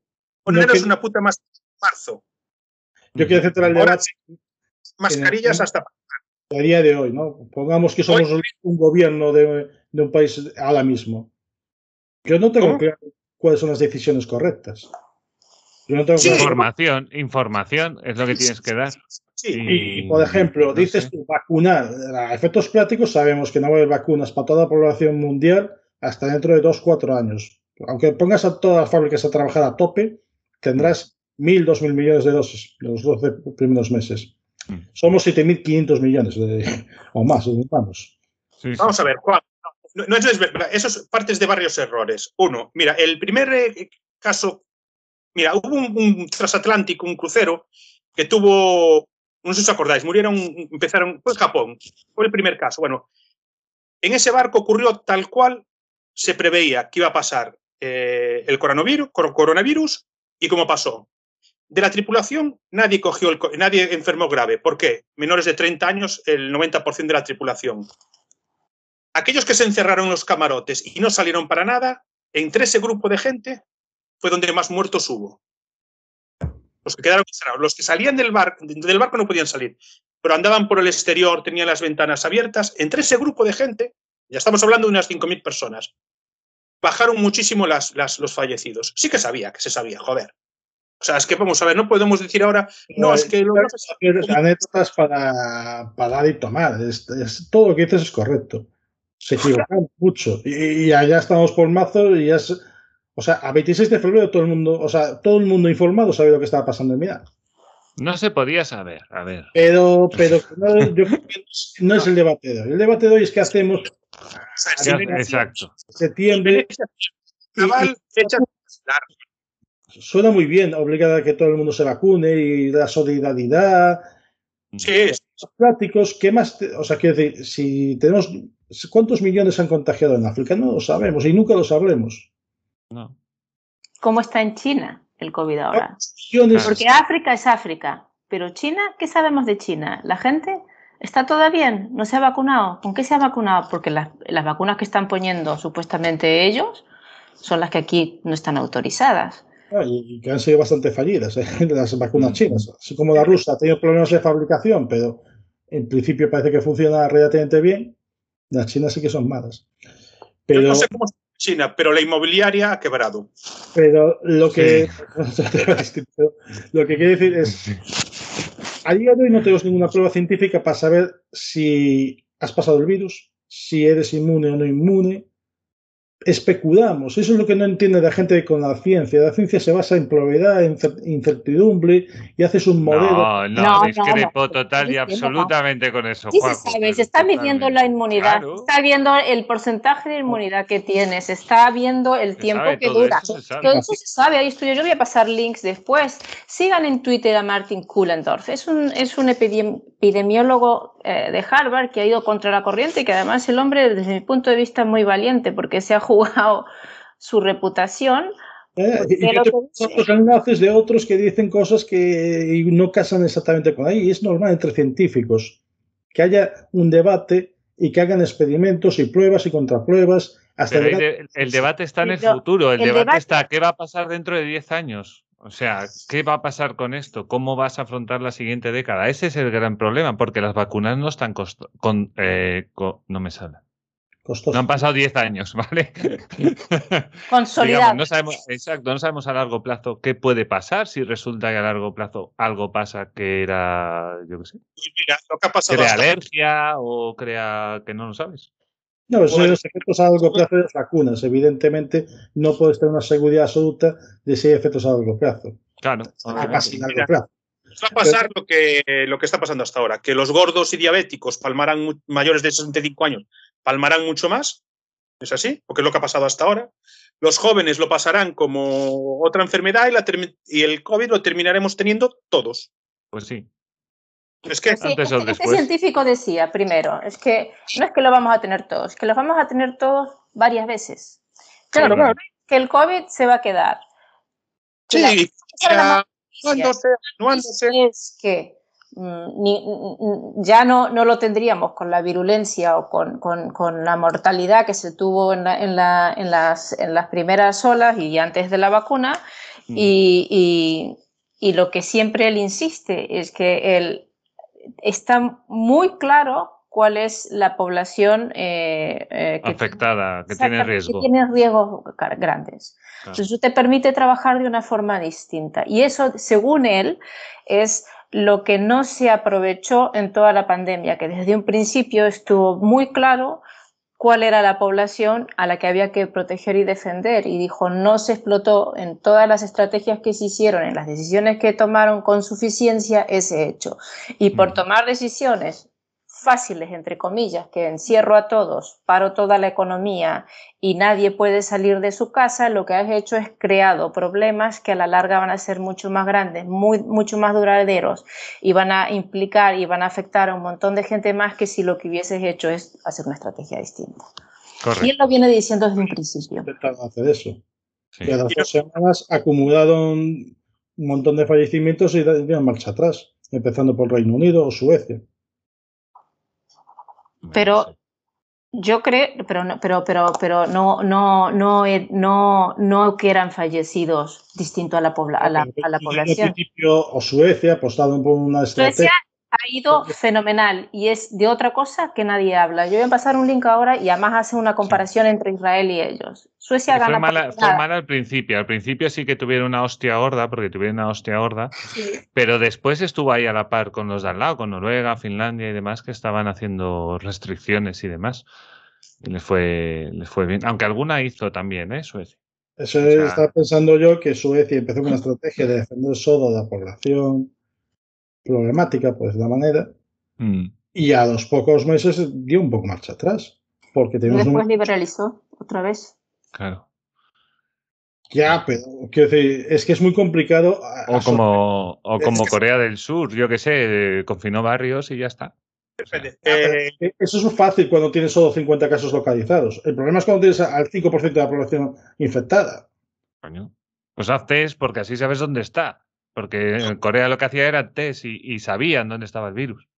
poneros una puta más marzo. Yo quiero centrar el debate. Mascarillas hasta a día de hoy, ¿no? Pongamos que somos un gobierno de, un país ahora mismo. Yo no tengo claro cuáles son las decisiones correctas. Información, información es lo que tienes que dar. Y, por ejemplo, dices tú, vacunar. A efectos prácticos sabemos que no va a haber vacunas para toda la población mundial hasta dentro de dos, cuatro años. Aunque pongas a todas las fábricas a trabajar a tope, tendrás mil, dos mil millones de dosis los 12 primeros meses. Somos 7.500 millones o más de humanos. Vamos a ver, Juan. No, es, esos partes de varios errores. Uno, mira, el primer eh, caso, mira, hubo un, transatlántico, un crucero, que tuvo, no sé si os acordáis, murieron, empezaron, fue en Japón, fue el primer caso. Bueno, en ese barco ocurrió tal cual se preveía que iba a pasar eh, el coronavirus, y cómo pasó. De la tripulación, nadie, cogió nadie enfermó grave. ¿Por qué? Menores de 30 años, el 90% de la tripulación. Aquellos que se encerraron en los camarotes y no salieron para nada, entre ese grupo de gente fue donde más muertos hubo. Los que quedaron encerrados. Los que salían del barco no podían salir, pero andaban por el exterior, tenían las ventanas abiertas. Entre ese grupo de gente, ya estamos hablando de unas 5.000 personas, bajaron muchísimo las, los fallecidos. Sí que sabía, que se sabía, joder. O sea, es que vamos a ver, no podemos decir ahora, no, es que... Lo anécdotas para, para dar y tomar, es, todo lo que dices es correcto. Se equivocan mucho y, allá estamos por mazo y ya es... O sea, a 26 de febrero todo el mundo, o sea, todo el mundo informado sabe lo que estaba pasando en Milán. No se podía saber, a ver. Pero, pero no, yo no es el debate de hoy. El debate de hoy es que hacemos. Exacto. Septiembre. fecha suena muy bien, obligada a que todo el mundo se vacune y la solidaridad. Sí. Prácticos, ¿qué más? o sea, quiero decir, si tenemos. ¿Cuántos millones han contagiado en África? No lo sabemos y nunca lo sabremos. No. ¿Cómo está en China el COVID ahora? Porque África es África, pero China, ¿qué sabemos de China? La gente está toda bien, no se ha vacunado. ¿Con qué se ha vacunado? Porque las, las vacunas que están poniendo supuestamente ellos son las que aquí no están autorizadas. Ah, y, que han sido bastante fallidas ¿eh? las vacunas chinas. Así como la rusa ha tenido problemas de fabricación, pero en principio parece que funciona relativamente bien. Las chinas sí que son malas. Pero, no sé cómo es China, pero la inmobiliaria ha quebrado. Pero lo que, lo que quiere decir es, a día de hoy no tenemos ninguna prueba científica para saber si has pasado el virus, si eres inmune o no inmune. Especulamos. Eso es lo que no entiende la gente con la ciencia. La ciencia se basa en probabilidad, en incertidumbre y haces un modelo. No, no, discrepo total y absolutamente con eso. Sí, se sabe, se está midiendo la inmunidad, se está viendo el porcentaje de inmunidad que tienes, se está viendo el tiempo que dura. todo eso se sabe, hay estudios. Yo voy a pasar links después. Sigan en Twitter a Martin Kuhlendorf. Es un, es un epidemiólogo eh, de Harvard que ha ido contra la corriente y que además el hombre, desde mi punto de vista, es muy valiente porque se ha jugado su reputación. Eh, y que enlaces de otros que dicen cosas que no casan exactamente con ahí. es normal entre científicos que haya un debate y que hagan experimentos y pruebas y contrapruebas. Hasta el, debate está en el futuro, el, debate, está, ¿qué va a pasar dentro de 10 años? O sea, ¿qué va a pasar con esto? ¿Cómo vas a afrontar la siguiente década? Ese es el gran problema, porque las vacunas no están con, eh, no me salen. No han pasado 10 años, ¿vale? Consolidado. no sabemos, exacto, no sabemos a largo plazo qué puede pasar si resulta que a largo plazo algo pasa que era, yo qué sé. Mira, lo que ha pasado crea alergia o crea que no lo sabes. No, son los efectos a largo plazo de las vacunas. Evidentemente, no puedes tener una seguridad absoluta de si hay efectos a largo plazo. Claro. A casi largo plazo. Va a pasar lo que, lo que está pasando hasta ahora, que los gordos y diabéticos palmarán mayores de 65 años, palmarán mucho más. ¿Es así? Porque es lo que ha pasado hasta ahora. Los jóvenes lo pasarán como otra enfermedad y, la y el COVID lo terminaremos teniendo todos. Pues sí. Es que antes este, científico decía, primero, es que no es que lo vamos a tener todos, que lo vamos a tener todos varias veces. Claro, claro. Que el COVID se va a quedar. Sí, es que mm, ya no, no, lo tendríamos con la virulencia o con, con, la mortalidad que se tuvo en, en, la, en, las, en, las, primeras olas y antes de la vacuna. Mm. Y, y, y, lo que siempre él insiste es que él está muy claro cuál es la población eh, eh, afectada, que tiene riesgo. Que tiene riesgos grandes. Entonces, eso te permite trabajar de una forma distinta. Y eso, según él, es lo que no se aprovechó en toda la pandemia, que desde un principio estuvo muy claro cuál era la población a la que había que proteger y defender. Y dijo, no se explotó en todas las estrategias que se hicieron, en las decisiones que tomaron con suficiencia ese hecho. Y por mm. tomar decisiones fáciles, entre comillas, que encierro a todos, paro toda la economía y nadie puede salir de su casa, lo que has hecho es creado problemas que a la larga van a ser mucho más grandes, muy, mucho más duraderos y van a implicar y van a afectar a un montón de gente más que si lo que hubieses hecho es hacer una estrategia distinta. Y él lo viene diciendo desde un principio. hacer eso. Y a las dos semanas acumularon un montón de fallecimientos y dieron marcha atrás, empezando por Reino Unido o Suecia. Pero yo creo, pero no, pero, pero, pero no, no, no, no, no que eran fallecidos distinto a la, a la, a la población. o Suecia apostado por una estrategia ha ido fenomenal y es de otra cosa que nadie habla. Yo voy a pasar un link ahora y además hace una comparación entre Israel y ellos. Suecia gana. Fue mala, fue mala, al principio. Al principio sí que tuvieron una hostia gorda, porque tuvieron una hostia gorda, pero después estuvo ahí a la par con los de al lado, con Noruega, Finlandia y demás, que estaban haciendo restricciones y demás. Y les fue, les fue bien. Aunque alguna hizo también, ¿eh? Suecia. Eso está pensando yo que Suecia empezó con una estrategia de defender solo a la población problemática, pues de la manera. Mm. Y a los pocos meses dio un poco marcha atrás. Porque tenemos después liberalizó otra vez. Claro. Ya, pero quiero decir, es que es muy complicado. O como, o como Corea del Sur, yo que sé, confinó barrios y ya está. Eh, eso es fácil cuando tienes solo 50 casos localizados. El problema es cuando tienes al 5% de la población infectada. Coño. Pues haz test porque así sabes dónde está. Porque en Corea lo que hacía era test y, sabían dónde estaba el virus.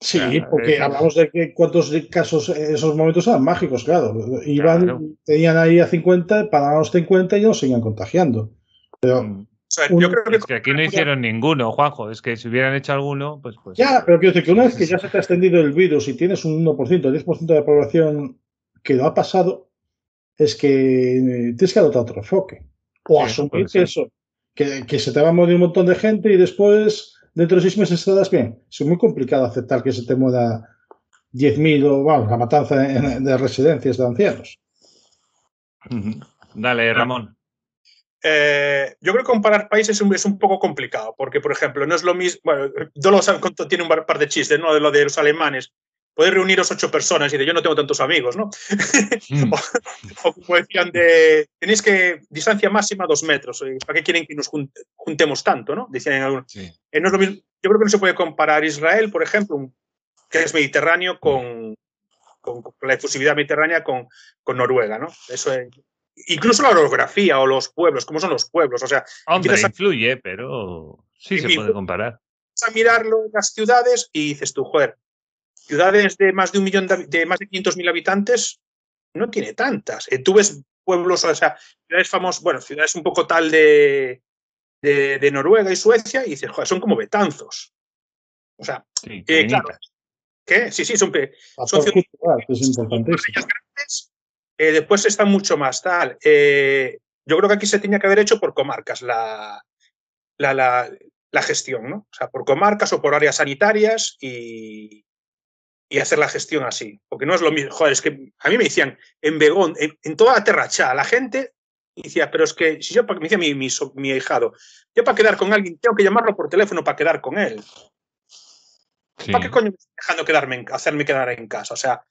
Sí, porque hablamos de que cuántos casos en esos momentos eran mágicos, claro. Iban, tenían ahí a 50, para los 50 y no seguían contagiando. Pero mm. yo creo que... Es que aquí no hicieron ninguno, Juanjo. Es que si hubieran hecho alguno, pues. pues ya, pero quiero decir que una vez que ya se te ha extendido el virus y tienes un 1%, 10% de la población que lo ha pasado, es que eh, tienes que adoptar otro enfoque. O asumir que eso que, se te va a morir un montón de gente y después, dentro de seis meses, estarás bien. Es muy complicado aceptar que se te muera 10.000 o, vamos, la matanza de residencias de ancianos. Dale, Ramón. Eh, yo creo que comparar países es un, poco complicado, porque, por ejemplo, no es lo mismo. Bueno, Dolos tiene un par de chistes, ¿no? De lo de los alemanes. Podéis reuniros ocho personas y de yo no tengo tantos amigos, ¿no? Mm. o, como decían, de tenéis que distancia máxima dos metros. ¿Para qué quieren que nos juntemos tanto, no? Decían algunos. Eh, no es lo mismo. Yo creo que no se puede comparar Israel, por ejemplo, que es mediterráneo, con, con, la efusividad mediterránea con, con Noruega, ¿no? Eso es, incluso la orografía o los pueblos, cómo son los pueblos. O sea, Hombre, influye, pero sí se puede comparar. A mirarlo las ciudades y dices tú, joder, ciudades de más de un millón de, más de 500.000 habitantes no tiene tantas. Eh, tú ves pueblos, o sea, ciudades famosas, bueno, ciudades un poco tal de, de, Noruega y Suecia y dices, joder, son como betanzos. O sea, sí, eh, claro, ¿qué? Sí, sí, son, son ciudades grandes eh, después está mucho más tal. Eh, yo creo que aquí se tenía que haber hecho por comarcas la, la, la, gestión, ¿no? O sea, por comarcas o por áreas sanitarias y, y, hacer la gestión así. Porque no es lo mismo. Joder, es que a mí me decían en Begón, en, toda la terracha, la gente decía, pero es que si yo, me decía mi, mi, mi hijado, yo para quedar con alguien tengo que llamarlo por teléfono para quedar con él. ¿Para qué coño me estoy dejando quedarme en, hacerme quedar en casa? O sea,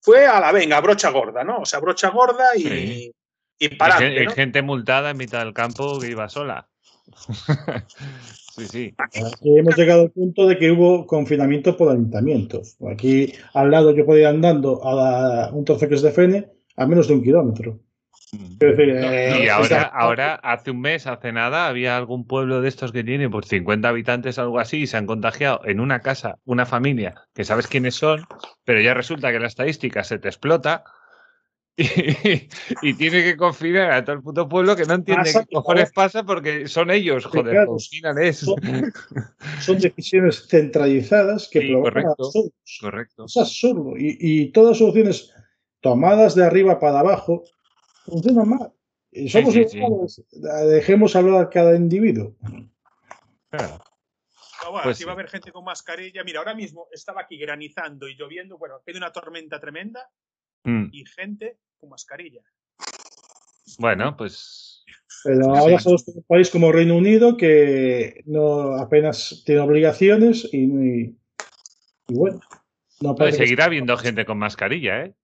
fue a la venga, brocha gorda, ¿no? O sea, brocha gorda y, y para. Hay, gente multada en mitad del campo que iba sola. sí, sí. Aquí hemos llegado al punto de que hubo confinamiento por ayuntamientos. Aquí al lado yo podía ir andando a un trozo que es de Fene a menos de un kilómetro. Mm. y eh, ahora, ahora, hace un mes, hace nada, había algún pueblo de estos que tiene por 50 habitantes, algo así, y se han contagiado en una casa, una familia, que sabes quiénes son, pero ya resulta que la estadística se te explota y, tiene que confinar a todo el puto pueblo que no entiende qué cojones pasa porque son ellos, joder, confinan eso. Son, decisiones centralizadas que correcto, correcto. Es absurdo. Y, y todas soluciones tomadas de arriba para abajo funciona mal. Y somos dejemos hablar a cada individuo. Claro. bueno, pues, va a haber gente con mascarilla. Mira, ahora mismo estaba aquí granizando y lloviendo. Bueno, hay una tormenta tremenda mm. y gente con mascarilla. Bueno, pues. Pero ahora somos un país como Reino Unido que no apenas tiene obligaciones y, bueno. No pues seguirá habiendo gente con mascarilla, ¿eh?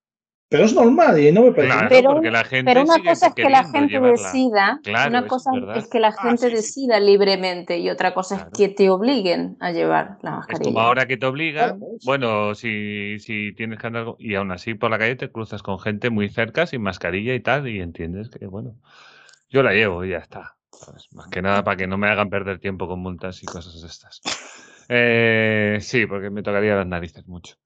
Pero es normal y no me parece. pero, pero, una cosa es que la gente decida, una cosa es, que la ah, gente decida libremente y otra cosa es que te obliguen a llevar la mascarilla. Es como ahora que te obligan, bueno, si, si tienes que andar y aún así por la calle te cruzas con gente muy cerca sin mascarilla y tal y entiendes que bueno, yo la llevo y ya está. Más que nada para que no me hagan perder tiempo con multas y cosas de estas. Eh, sí, porque me tocaría las narices mucho.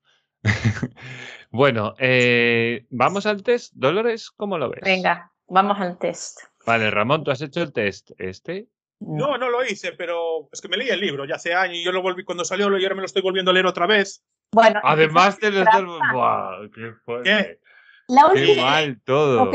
bueno, eh, ¿vamos al test? Dolores, ¿cómo lo ves? Venga, vamos al test. Vale, Ramón, ¿tú has hecho el test este? No, no lo hice, pero es que me leí el libro ya hace años y yo lo volví cuando salió y ahora me lo estoy volviendo a leer otra vez. Bueno, además de los ¡Buah! ¡Qué fuerte! La Qué mal todo.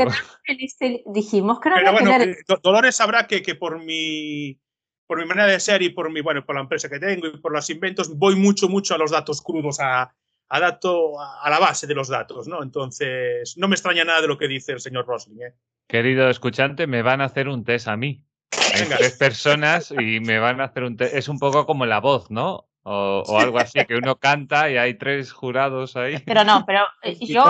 dijimos que Pero bueno, eh, Dolores sabrá que, que por mi por mi manera de ser y por mi bueno por la empresa que tengo y por los inventos voy mucho mucho a los datos crudos a, a, dato, a la base de los datos, ¿no? Entonces, no me extraña nada de lo que dice el señor Rosling. ¿eh? Querido escuchante, me van a hacer un test a mí. Hay tres personas y me van a hacer un test. Es un poco como la voz, ¿no? O, algo así, que uno canta y hay tres jurados ahí. Pero no, pero eh, yo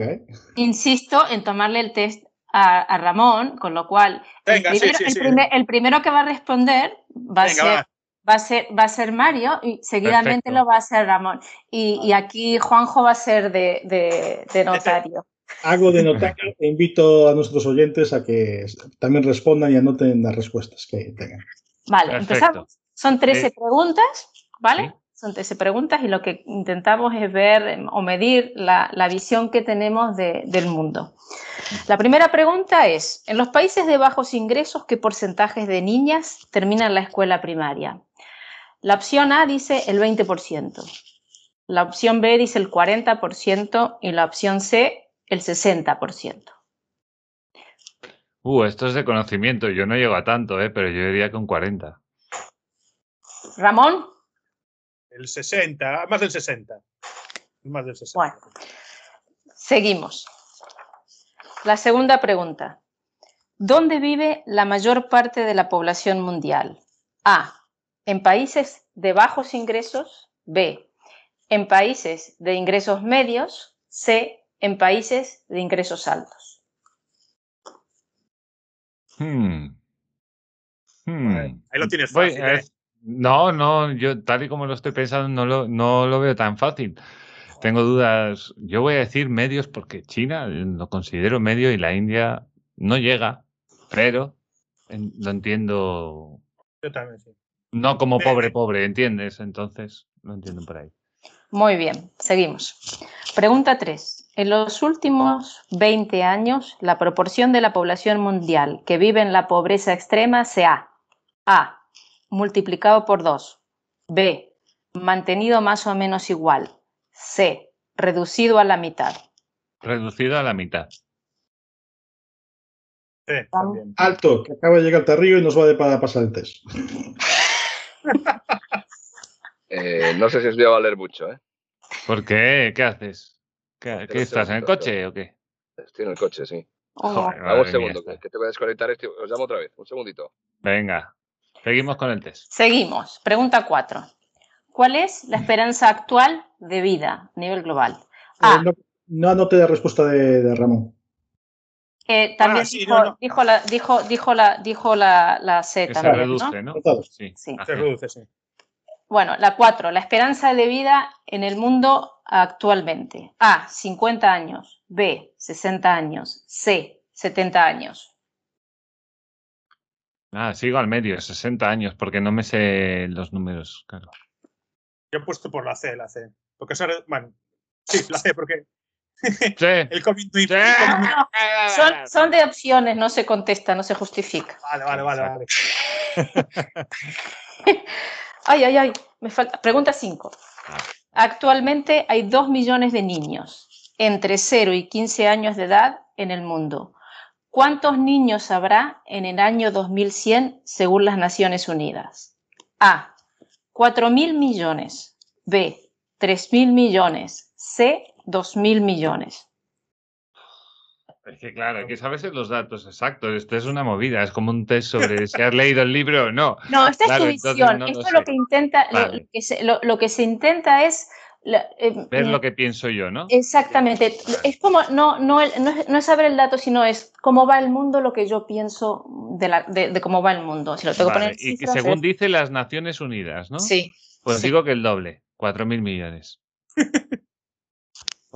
¿eh? insisto, en tomarle el test a, Ramón, con lo cual el, primero, que va a responder va a ser va a ser, va a ser Mario y seguidamente lo va a ser Ramón. Y, aquí Juanjo va a ser de, notario. Hago de notario e invito a nuestros oyentes a que también respondan y anoten las respuestas que tengan. Vale, empezamos. Son 13 preguntas, ¿vale? Son 13 preguntas y lo que intentamos es ver em, o medir la, visión que tenemos del mundo. La primera pregunta es, en los países de bajos ingresos, ¿qué porcentajes de niñas terminan la escuela primaria? La opción A dice el 20%, la opción B dice el 40% y la opción C el 60%. Uh, esto es de conocimiento. Yo no llego a tanto, ¿eh? pero yo diría un 40. Ramón. El 60, más del 60. Más del 60. Bueno, seguimos. La segunda pregunta. ¿Dónde vive la mayor parte de la población mundial? A. En países de bajos ingresos. B. En países de ingresos medios. C. En países de ingresos altos. Hmm. Hmm. Ahí lo tienes fácil. ¿eh? No, no, yo tal y como lo estoy pensando no lo, no lo veo tan fácil. Tengo dudas. Yo voy a decir medios porque China lo considero medio y la India no llega, pero lo entiendo. Yo también, sí. No como pobre, pobre, ¿entiendes? Entonces, lo entiendo por ahí. Muy bien, seguimos. Pregunta 3. En los últimos 20 años, la proporción de la población mundial que vive en la pobreza extrema se ha A. Multiplicado por 2. B. Mantenido más o menos igual. C. Reducido a la mitad. Reducido a la mitad. Alto, que acaba de llegar el Tarrillo y nos va a pasar el test. Eh, no sé si os voy a valer mucho, ¿eh? ¿Por qué? ¿Qué haces? ¿Qué, estás? ¿En el coche o qué? Estoy en el coche, sí. Oh. un segundo, que te voy a desconectar este. Os llamo otra vez, un segundito. Venga, seguimos con el test. Seguimos. Pregunta 4. ¿Cuál es la esperanza actual de vida a nivel global? Eh, no, no anote la respuesta de, Ramón. Eh, también dijo, dijo, la, dijo, dijo, la, dijo la, la C también, se reduce, ¿no? Sí. sí. Se reduce, sí. Bueno, la 4. La esperanza de vida en el mundo actualmente. A. 50 años. B. 60 años. C. 70 años. Ah, sigo al medio, 60 años, porque no me sé los números, claro. Yo he puesto por la C, la C. Porque eso, bueno, sí, la C, porque Sí. El COVID sí. son, son, de opciones, no se contesta, no se justifica. Vale, vale, vale. vale. Ay, ay, ay, me falta. Pregunta 5. Actualmente hay 2 millones de niños entre 0 y 15 años de edad en el mundo. ¿Cuántos niños habrá en el año 2100 según las Naciones Unidas? A. 4 mil millones. B. 3 mil millones. C. 2 mil millones. Es que claro, hay que saberse los datos exactos. Esto es una movida, es como un test sobre si has leído el libro o no. No, esta es tu visión. Esto lo, que intenta, lo, que se, intenta es eh, ver lo que pienso yo, ¿no? Exactamente. Es como, no, no, no, es, saber el dato, sino es cómo va el mundo, lo que yo pienso de, cómo va el mundo. Si lo tengo poner y que según dice las Naciones Unidas, ¿no? Sí. Pues digo que el doble, cuatro mil millones.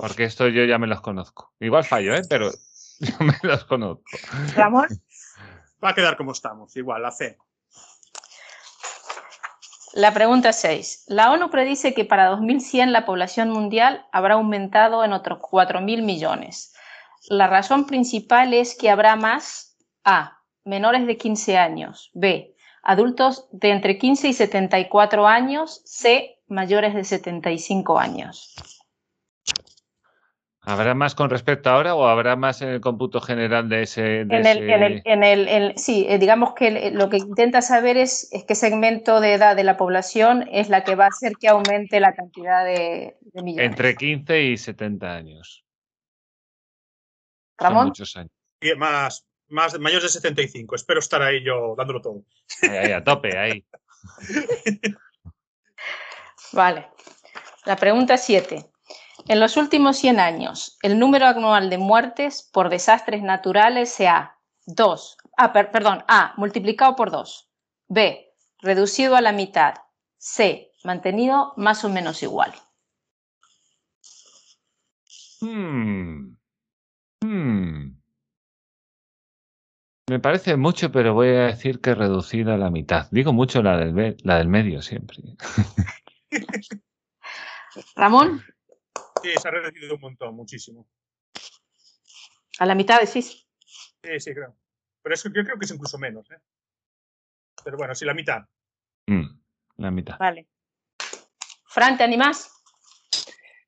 Porque esto yo ya me los conozco. Igual fallo, ¿eh? Pero Yo me los conozco. Ramón. Va a quedar como estamos, igual, la C. La pregunta 6. La ONU predice que para 2100 la población mundial habrá aumentado en otros 4.000 millones. La razón principal es que habrá más A. Menores de 15 años. B. Adultos de entre 15 y 74 años. C. Mayores de 75 años. ¿Habrá más con respecto a ahora o habrá más en el cómputo general de ese? en, el, en, el, sí, eh, digamos que lo que intenta saber es, es, qué segmento de edad de la población es la que va a hacer que aumente la cantidad de, millones. Entre 15 y 70 años. Ramón. muchos años. más, más mayores de 75. Espero estar ahí yo dándolo todo. Ahí, a tope, ahí. vale. La pregunta 7. En los últimos 100 años, el número anual de muertes por desastres naturales se ha 2, ah, perdón, A, multiplicado por 2, B, reducido a la mitad, C, mantenido más o menos igual. Hmm. Hmm. Me parece mucho, pero voy a decir que reducido a la mitad. Digo mucho la del, la del medio siempre. Ramón. Sí, se ha reducido un montón, muchísimo. ¿A la mitad decís? Sí, sí, creo. Pero eso yo creo que es incluso menos, ¿eh? Pero bueno, sí, la mitad. Mm, la mitad. Vale. Fran, ¿te animás?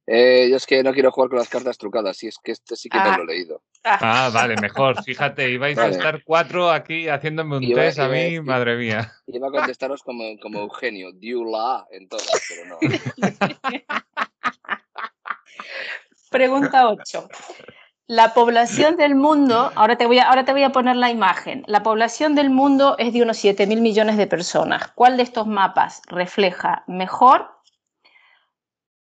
Eh, yo es que no quiero jugar con las cartas trucadas, y es que este sí que no ah. lo he leído. Ah. ah, vale, mejor. Fíjate, ibais a estar cuatro aquí haciéndome un test a mí, madre mía. Iba a contestaros como, como Eugenio, Diula en todas, pero no. Pregunta 8. La población del mundo, ahora te, voy a, ahora te voy a poner la imagen, la población del mundo es de unos 7 mil millones de personas. ¿Cuál de estos mapas refleja mejor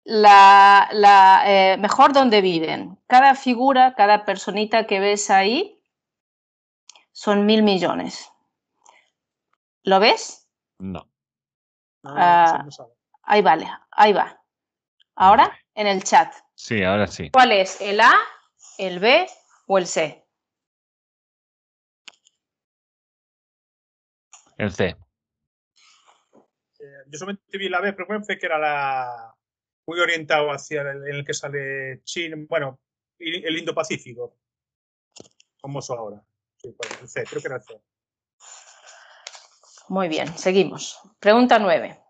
la, la eh, mejor donde viven? Cada figura, cada personita que ves ahí son mil millones. ¿Lo ves? No. Ah, ahí vale, ahí va. Ahora en el chat. Sí, ahora sí. ¿Cuál es? ¿El A, el B o el C? El C. Eh, yo solamente vi la B, pero pensé que era la muy orientado hacia el, el que sale China, bueno, el Indo-Pacífico. Famoso ahora. Sí, pues el C, creo que era el C. Muy bien, seguimos. Pregunta 9.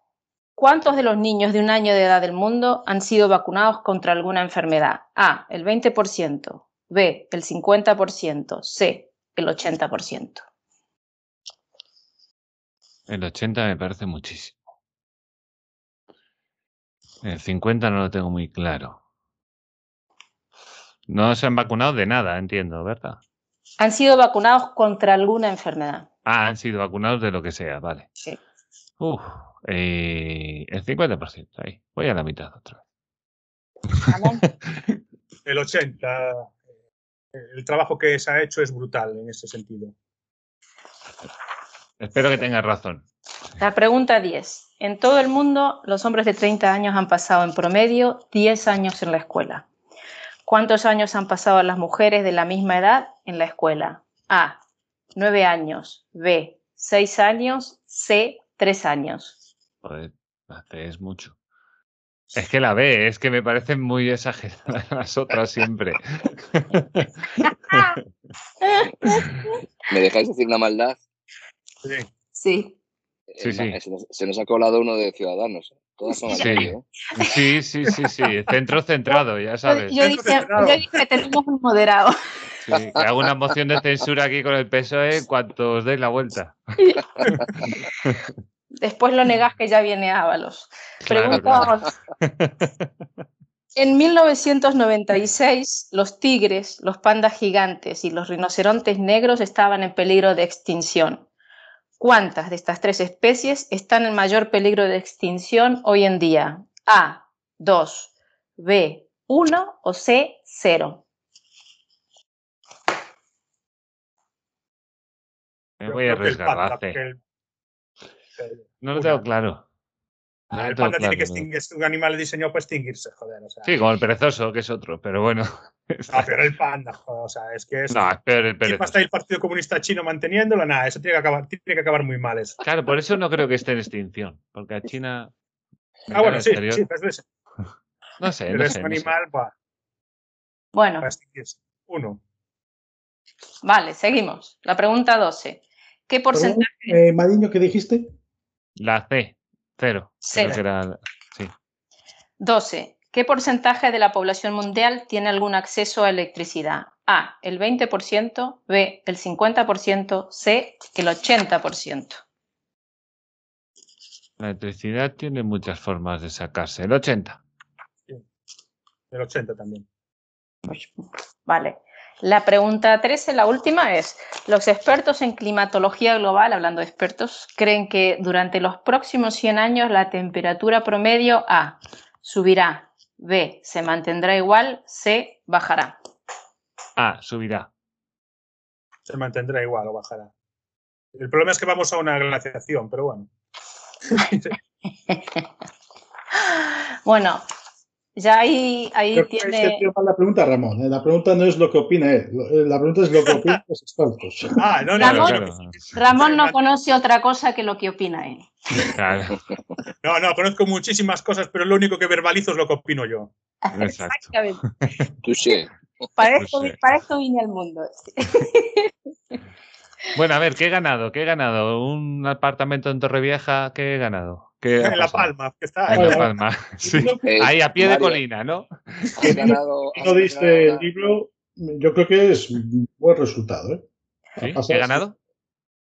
¿Cuántos de los niños de un año de edad del mundo han sido vacunados contra alguna enfermedad? A, el 20%, B, el 50%, C, el 80%. El 80 me parece muchísimo. El 50 no lo tengo muy claro. No se han vacunado de nada, entiendo, ¿verdad? Han sido vacunados contra alguna enfermedad. Ah, han sido vacunados de lo que sea, vale. Sí. Uf, eh, el 50%, ahí. Voy a la mitad otra vez. el 80. Eh, el trabajo que se ha hecho es brutal en ese sentido. Espero que tengas razón. La pregunta 10. En todo el mundo, los hombres de 30 años han pasado en promedio 10 años en la escuela. ¿Cuántos años han pasado las mujeres de la misma edad en la escuela? A. 9 años. B. 6 años. C. 3 años. Joder, es mucho. Es que la B, es que me parecen muy exageradas las otras siempre. ¿Me dejáis decir una maldad? Sí. Sí. Sí, sí. Se, nos, se, nos, ha colado uno de Ciudadanos. ¿eh? Todas son sí. aquí, ¿eh? sí, sí, sí, sí. Centro centrado, ya sabes. Yo, dije, yo dije que tenemos un moderado. Sí, que hago una moción de censura aquí con el PSOE cuanto os deis la vuelta. Después lo negás que ya viene Ábalos. Claro, Preguntamos. En 1996, los tigres, los pandas gigantes y los rinocerontes negros estaban en peligro de extinción. ¿Cuántas de estas tres especies están en mayor peligro de extinción hoy en día? A, 2, B, 1 o C, 0. Me voy a arriesgar. No lo tengo claro. No el panda claro, tiene que no. extinguir, es un animal diseñado para extinguirse, joder. O sea, Sí, como el perezoso, que es otro, pero bueno. Ah, pero el panda, joder, o sea, es que es. No, es peor el ¿Quién va a perezoso. el Partido Comunista Chino manteniéndolo? Nada, eso tiene que acabar, tiene que acabar muy mal. Eso. Claro, por eso no creo que esté en extinción, porque a China. Ah, bueno, sí, exterior- sí, pero es, No sé, pero no es sé. un no sé. animal para, Bueno, para extinguirse. Uno. vale, seguimos. La pregunta 12. ¿Qué Perdón, porcentaje? eh, Mariño, ¿qué dijiste? La C, cero. Cero. Creo que era- Sí. 12. ¿Qué porcentaje de la población mundial tiene algún acceso a electricidad? A, el 20%, B, el 50%, C, el 80%. La electricidad tiene muchas formas de sacarse. El 80. El 80 también. Pues, Vale. La pregunta 13, la última es, los expertos en climatología global, hablando de expertos, creen que durante los próximos 100 años la temperatura promedio A subirá, B se mantendrá igual, C bajará. Ah, subirá. Se mantendrá igual o bajará. El problema es que vamos a una glaciación, pero bueno. Bueno, ya ahí, ahí es tiene... mal la pregunta, Ramón. eh. La pregunta no es lo que opina él. eh, La pregunta es lo que opinan los expertos. Ah, no, no, no, claro. Ramón no conoce otra cosa que lo que opina él. Claro, no, no, conozco muchísimas cosas, pero lo único que verbalizo es lo que opino yo. exacto. Exactamente. Touché. Para No esto, para esto vine al mundo. Bueno, a ver, ¿qué he ganado? ¿Qué he ganado? ¿Un apartamento en Torrevieja? ¿Qué he ganado? ¿Qué ha En La pasado? Palma, que está. En Vale, La. Palma. Sí. Eh, Ahí a pie de colina, ¿no? has ganado- Si has no diste el libro, yo creo que es un buen resultado. ¿eh? ¿Sí? Has- ¿He ganado?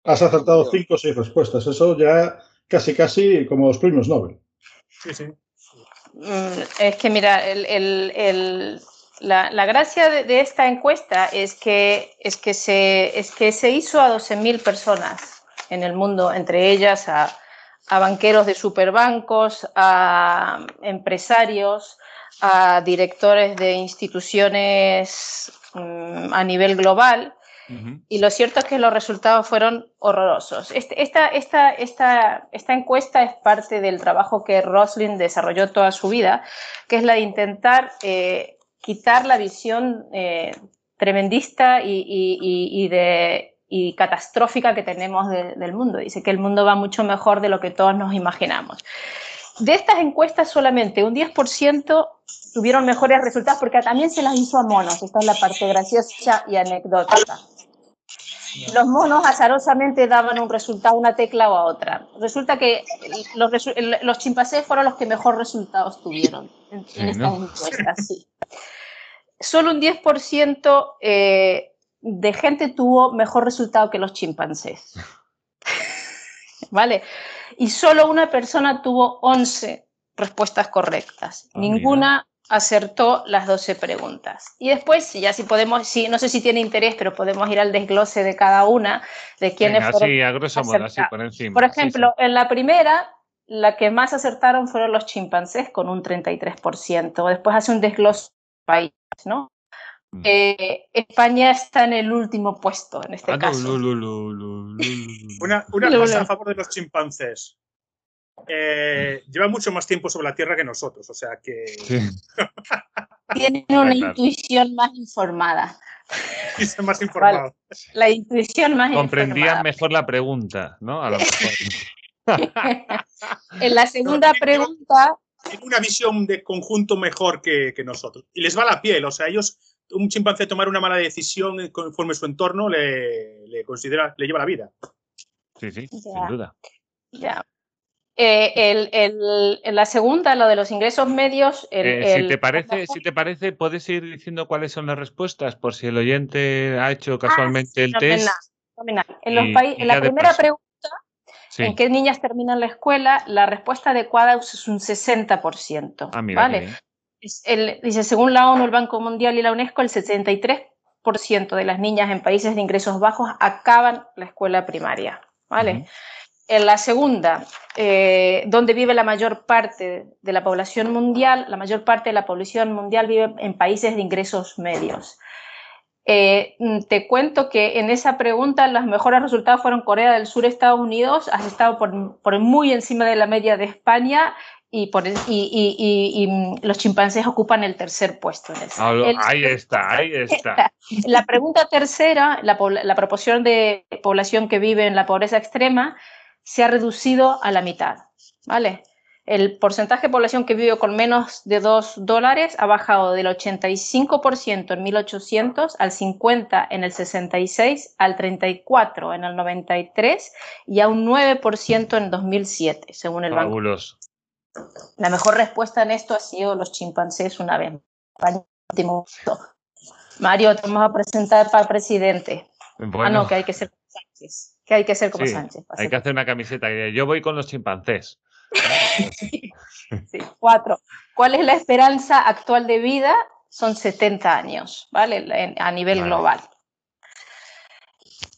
Has acertado cinco o seis respuestas. Eso ya casi, casi como los premios Nobel. Sí, sí. Mm, Es que mira, el, el- el- la, gracia de, esta encuesta es que, es que, se, es que se hizo a 12.000 personas en el mundo, entre ellas a, a banqueros de superbancos, a empresarios, a directores de instituciones mm, a nivel global. Y lo cierto es que los resultados fueron horrorosos. Este, esta, esta, esta, esta, encuesta es parte del trabajo que Roslin desarrolló toda su vida, que es la de intentar eh, quitar la visión eh, tremendista y, de, y catastrófica que tenemos del mundo. Dice que el mundo va mucho mejor de lo que todos nos imaginamos. De estas encuestas solamente un 10% tuvieron mejores resultados porque también se las hizo a monos. Esta es la parte graciosa y anecdótica. Los monos azarosamente daban un resultado a una tecla o a otra. Resulta que los, los chimpancés fueron los que mejor resultados tuvieron en, estas encuestas. Sí. Solo un 10% eh, de gente tuvo mejor resultado que los chimpancés. ¿Vale? Y solo una persona tuvo 11 respuestas correctas. Ah, Ninguna acertó las 12 preguntas. Y después, ya si podemos, sí, no sé si tiene interés, pero podemos ir al desglose de cada una, de quiénes fueron. Sí, a grosso modo, así por encima. Por ejemplo, en la primera, la que más acertaron fueron los chimpancés con un 33%. Después hace un desglose país, ¿no? Mm. Eh, España está en el último puesto en este ah, caso. una, una cosa a favor de los chimpancés. Eh, lleva mucho más tiempo sobre la Tierra que nosotros, o sea que... Tienen una intuición más informada. más informado. La intuición más Comprendían mejor la pregunta, ¿no? A lo mejor. en la segunda pregunta... Tienen una visión de conjunto mejor que, nosotros. Y les va la piel, o sea, ellos, un chimpancé tomar una mala decisión conforme su entorno le, considera, le lleva la vida. Sí, sí, sin duda. Ya. Eh, el, la segunda, lo de los ingresos medios. Eh, si, te parece, si te parece, puedes ir diciendo cuáles son las respuestas por si el oyente ha hecho ah, casualmente el test. En, los en la primera pregunta, ¿en qué niñas terminan la escuela? La respuesta adecuada es un 60%. Ah, ¿vale? Dice, según la ONU, el Banco Mundial y la UNESCO, el 73% de las niñas en países de ingresos bajos acaban la escuela primaria. ¿Vale? En la segunda, eh, donde vive la mayor parte de la población mundial, la mayor parte de la población mundial vive en países de ingresos medios. Eh, te cuento que en esa pregunta los mejores resultados fueron Corea del Sur, Estados Unidos, has estado por, muy encima de la media de España y, por, y, los chimpancés ocupan el tercer puesto. En ahí está, ahí está. La pregunta tercera, la, la proporción de población que vive en la pobreza extrema, se ha reducido a la mitad, ¿vale? El porcentaje de población que vive con menos de 2 dólares ha bajado del 85% en 1800 al 50% en el 66, al 34% en el 93 y a un 9% en 2007, según el Fabuloso. banco. La mejor respuesta en esto ha sido los chimpancés una vez. Mario, te vamos a presentar para presidente. Ah, no, que hay que ser Sánchez que hay que ser como Sánchez. Hay que hacer una camiseta. Yo voy con los chimpancés. sí, cuatro. ¿Cuál es la esperanza actual de vida? Son 70 años, ¿vale? A nivel global.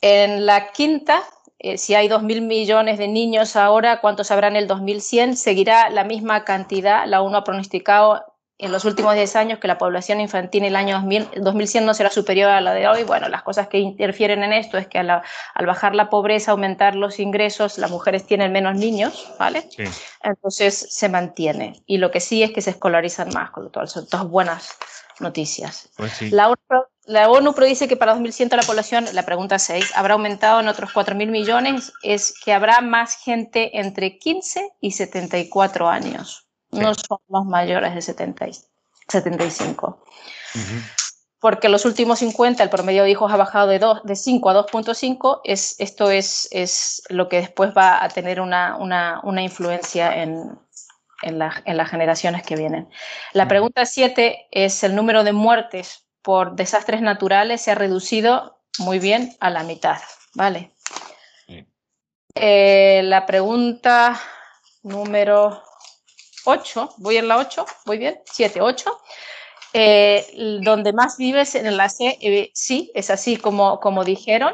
En la quinta, eh, si hay 2.000 millones de niños ahora, ¿cuántos habrá en el 2100? Seguirá la misma cantidad. La UNO ha pronosticado en los últimos 10 años que la población infantil en el año 2100 no será superior a la de hoy. Bueno, las cosas que interfieren en esto es que al, bajar la pobreza, aumentar los ingresos, las mujeres tienen menos niños, ¿vale? Entonces se mantiene. Y lo que sí es que se escolarizan más, con lo cual son todas buenas noticias. Pues la, ONU, la ONU predice que para 2100 la población, la pregunta 6, habrá aumentado en otros 4.000 millones, es que habrá más gente entre 15 y 74 años. No son los mayores de 70 75. Porque los últimos 50 el promedio de hijos ha bajado de, 2, de 5 a 2.5, es, esto es, es, lo que después va a tener una, una, una influencia en, en, la, en, las generaciones que vienen. La pregunta 7 es el número de muertes por desastres naturales se ha reducido muy bien a la mitad, ¿vale? Eh, la pregunta número 8, voy en la 8, muy bien, 7, 8. Eh, donde más vives en el C, eh, sí, es así como, como dijeron.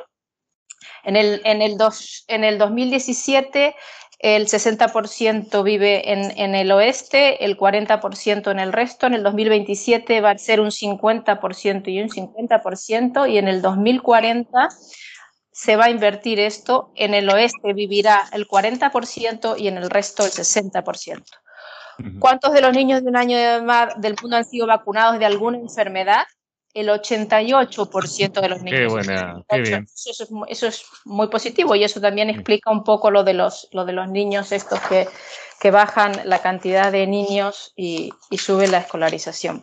En el, en el, dos, en el 2017 el 60% vive en, en, el oeste, el 40% en el resto, en el 2027 va a ser un 50% y un 50%, y en el 2040 se va a invertir esto, en el oeste vivirá el 40% y en el resto el 60%. ¿Cuántos de los niños de un año de del mundo han sido vacunados de alguna enfermedad? El 88% de los niños. Qué buena, qué bien. Eso es, muy positivo y eso también explica un poco lo de los, lo de los niños estos que, que bajan la cantidad de niños y, y sube la escolarización.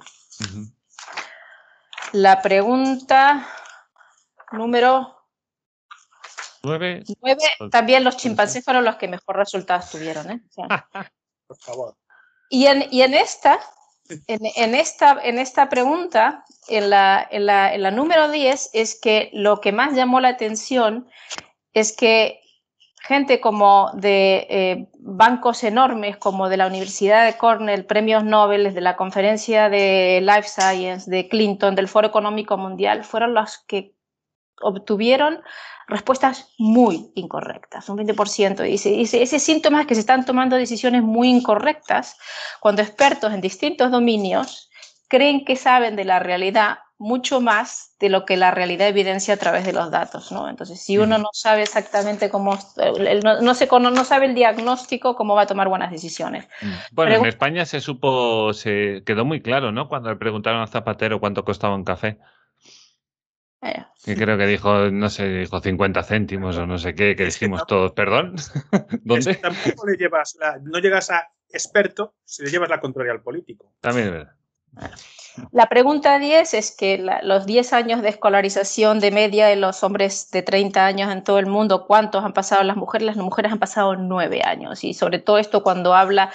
La pregunta número 9. También los chimpancés fueron los que mejor resultados tuvieron. ¿eh? Por favor. Y en, y en esta en, esta, en esta pregunta, en la, en, la, número 10, es que lo que más llamó la atención es que gente como de eh, bancos enormes como de la Universidad de Cornell, premios Nobel, de la conferencia de Life Science, de Clinton, del Foro Económico Mundial, fueron los que obtuvieron respuestas muy incorrectas, un 20%. Dice, dice, ese síntoma es que se están tomando decisiones muy incorrectas cuando expertos en distintos dominios creen que saben de la realidad mucho más de lo que la realidad evidencia a través de los datos, ¿no? Entonces, si uno no sabe exactamente cómo, no, no, se, no sabe el diagnóstico, ¿cómo va a tomar buenas decisiones? Mm. Bueno, en España se supo, se quedó muy claro, ¿no? Cuando le preguntaron a Zapatero cuánto costaba un café. Eh. Que creo que dijo, no sé, dijo 50 céntimos o no sé qué, que dijimos todos, perdón. ¿Dónde? tampoco le llevas no llegas a experto si le llevas la contraria al político. También es verdad. La pregunta 10 es que los 10 años de escolarización de media de los hombres de 30 años en todo el mundo, ¿cuántos han pasado las mujeres? Las mujeres han pasado 9 años. Y sobre todo esto cuando habla,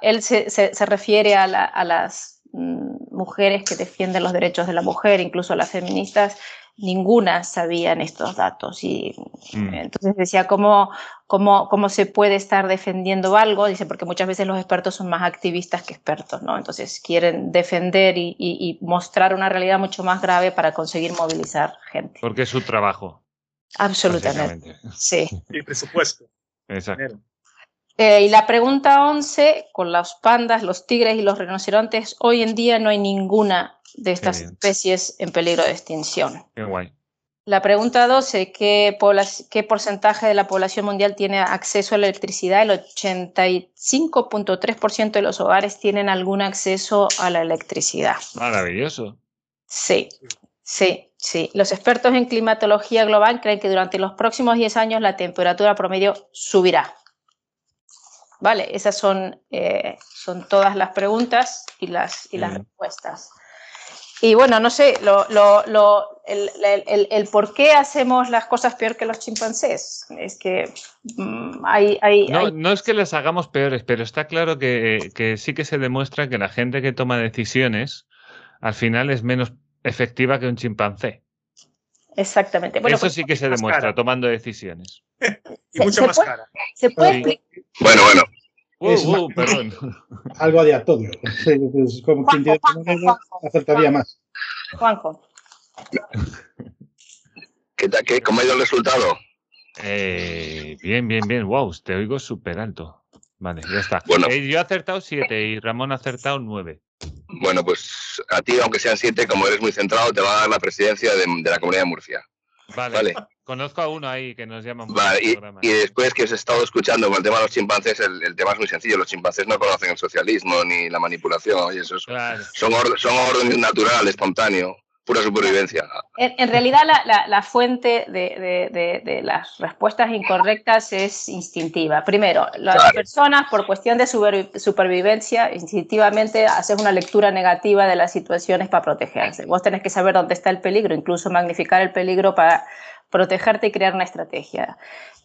él se, se, refiere a, a las mujeres que defienden los derechos de la mujer, incluso las feministas, ninguna sabían estos datos. Y mm. entonces decía, ¿cómo, cómo, cómo se puede estar defendiendo algo? Dice, porque muchas veces los expertos son más activistas que expertos, ¿no? Entonces quieren defender y, y, mostrar una realidad mucho más grave para conseguir movilizar gente. Porque es su trabajo. Absolutamente. Sí. Y presupuesto. Exacto. Eh, y la pregunta 11, con los pandas, los tigres y los rinocerontes, hoy en día no hay ninguna de estas especies en peligro de extinción. Qué guay. La pregunta 12, ¿qué, ¿qué porcentaje de la población mundial tiene acceso a la electricidad? El 85.3% de los hogares tienen algún acceso a la electricidad. Maravilloso. Sí, sí, sí. Los expertos en climatología global creen que durante los próximos 10 años la temperatura promedio subirá. Vale, esas son, eh, son todas las preguntas y las, y las respuestas. Y bueno, no sé, lo, lo, el, el, el, por qué hacemos las cosas peor que los chimpancés. Es que mm, hay, hay, no, no, es que las hagamos peores, pero está claro que, que, sí que se demuestra que la gente que toma decisiones al final es menos efectiva que un chimpancé. Exactamente. Bueno, Eso pues sí que se demuestra tomando decisiones. y mucho más cara. Se puede Bueno, bueno. Uh, perdón. Algo como quien tiene moneda, acertaría más. Juanjo. ¿Qué, qué, ¿Cómo ha ido el resultado? Eh, bien, bien, bien. Wow, te oigo súper alto. Vale, ya está. Bueno. Eh, yo he acertado siete y Ramón ha acertado nueve. Bueno, pues a ti, aunque sean siete, como eres muy centrado, te va a dar la presidencia de, de la Comunidad de Murcia. Vale. Conozco a uno ahí que nos llama vale, y, y, después que os he estado escuchando con el tema de los chimpancés, el, el, tema es muy sencillo. Los chimpancés no conocen el socialismo ni la manipulación y eso. Claro. Son, or, son orden natural, espontáneo pura supervivencia. En, en realidad la, la, la fuente de, de, de, las respuestas incorrectas es instintiva. Primero, las claro. personas por cuestión de super, supervivencia instintivamente hacen una lectura negativa de las situaciones para protegerse. Vos tenés que saber dónde está el peligro, incluso magnificar el peligro para protegerte y crear una estrategia.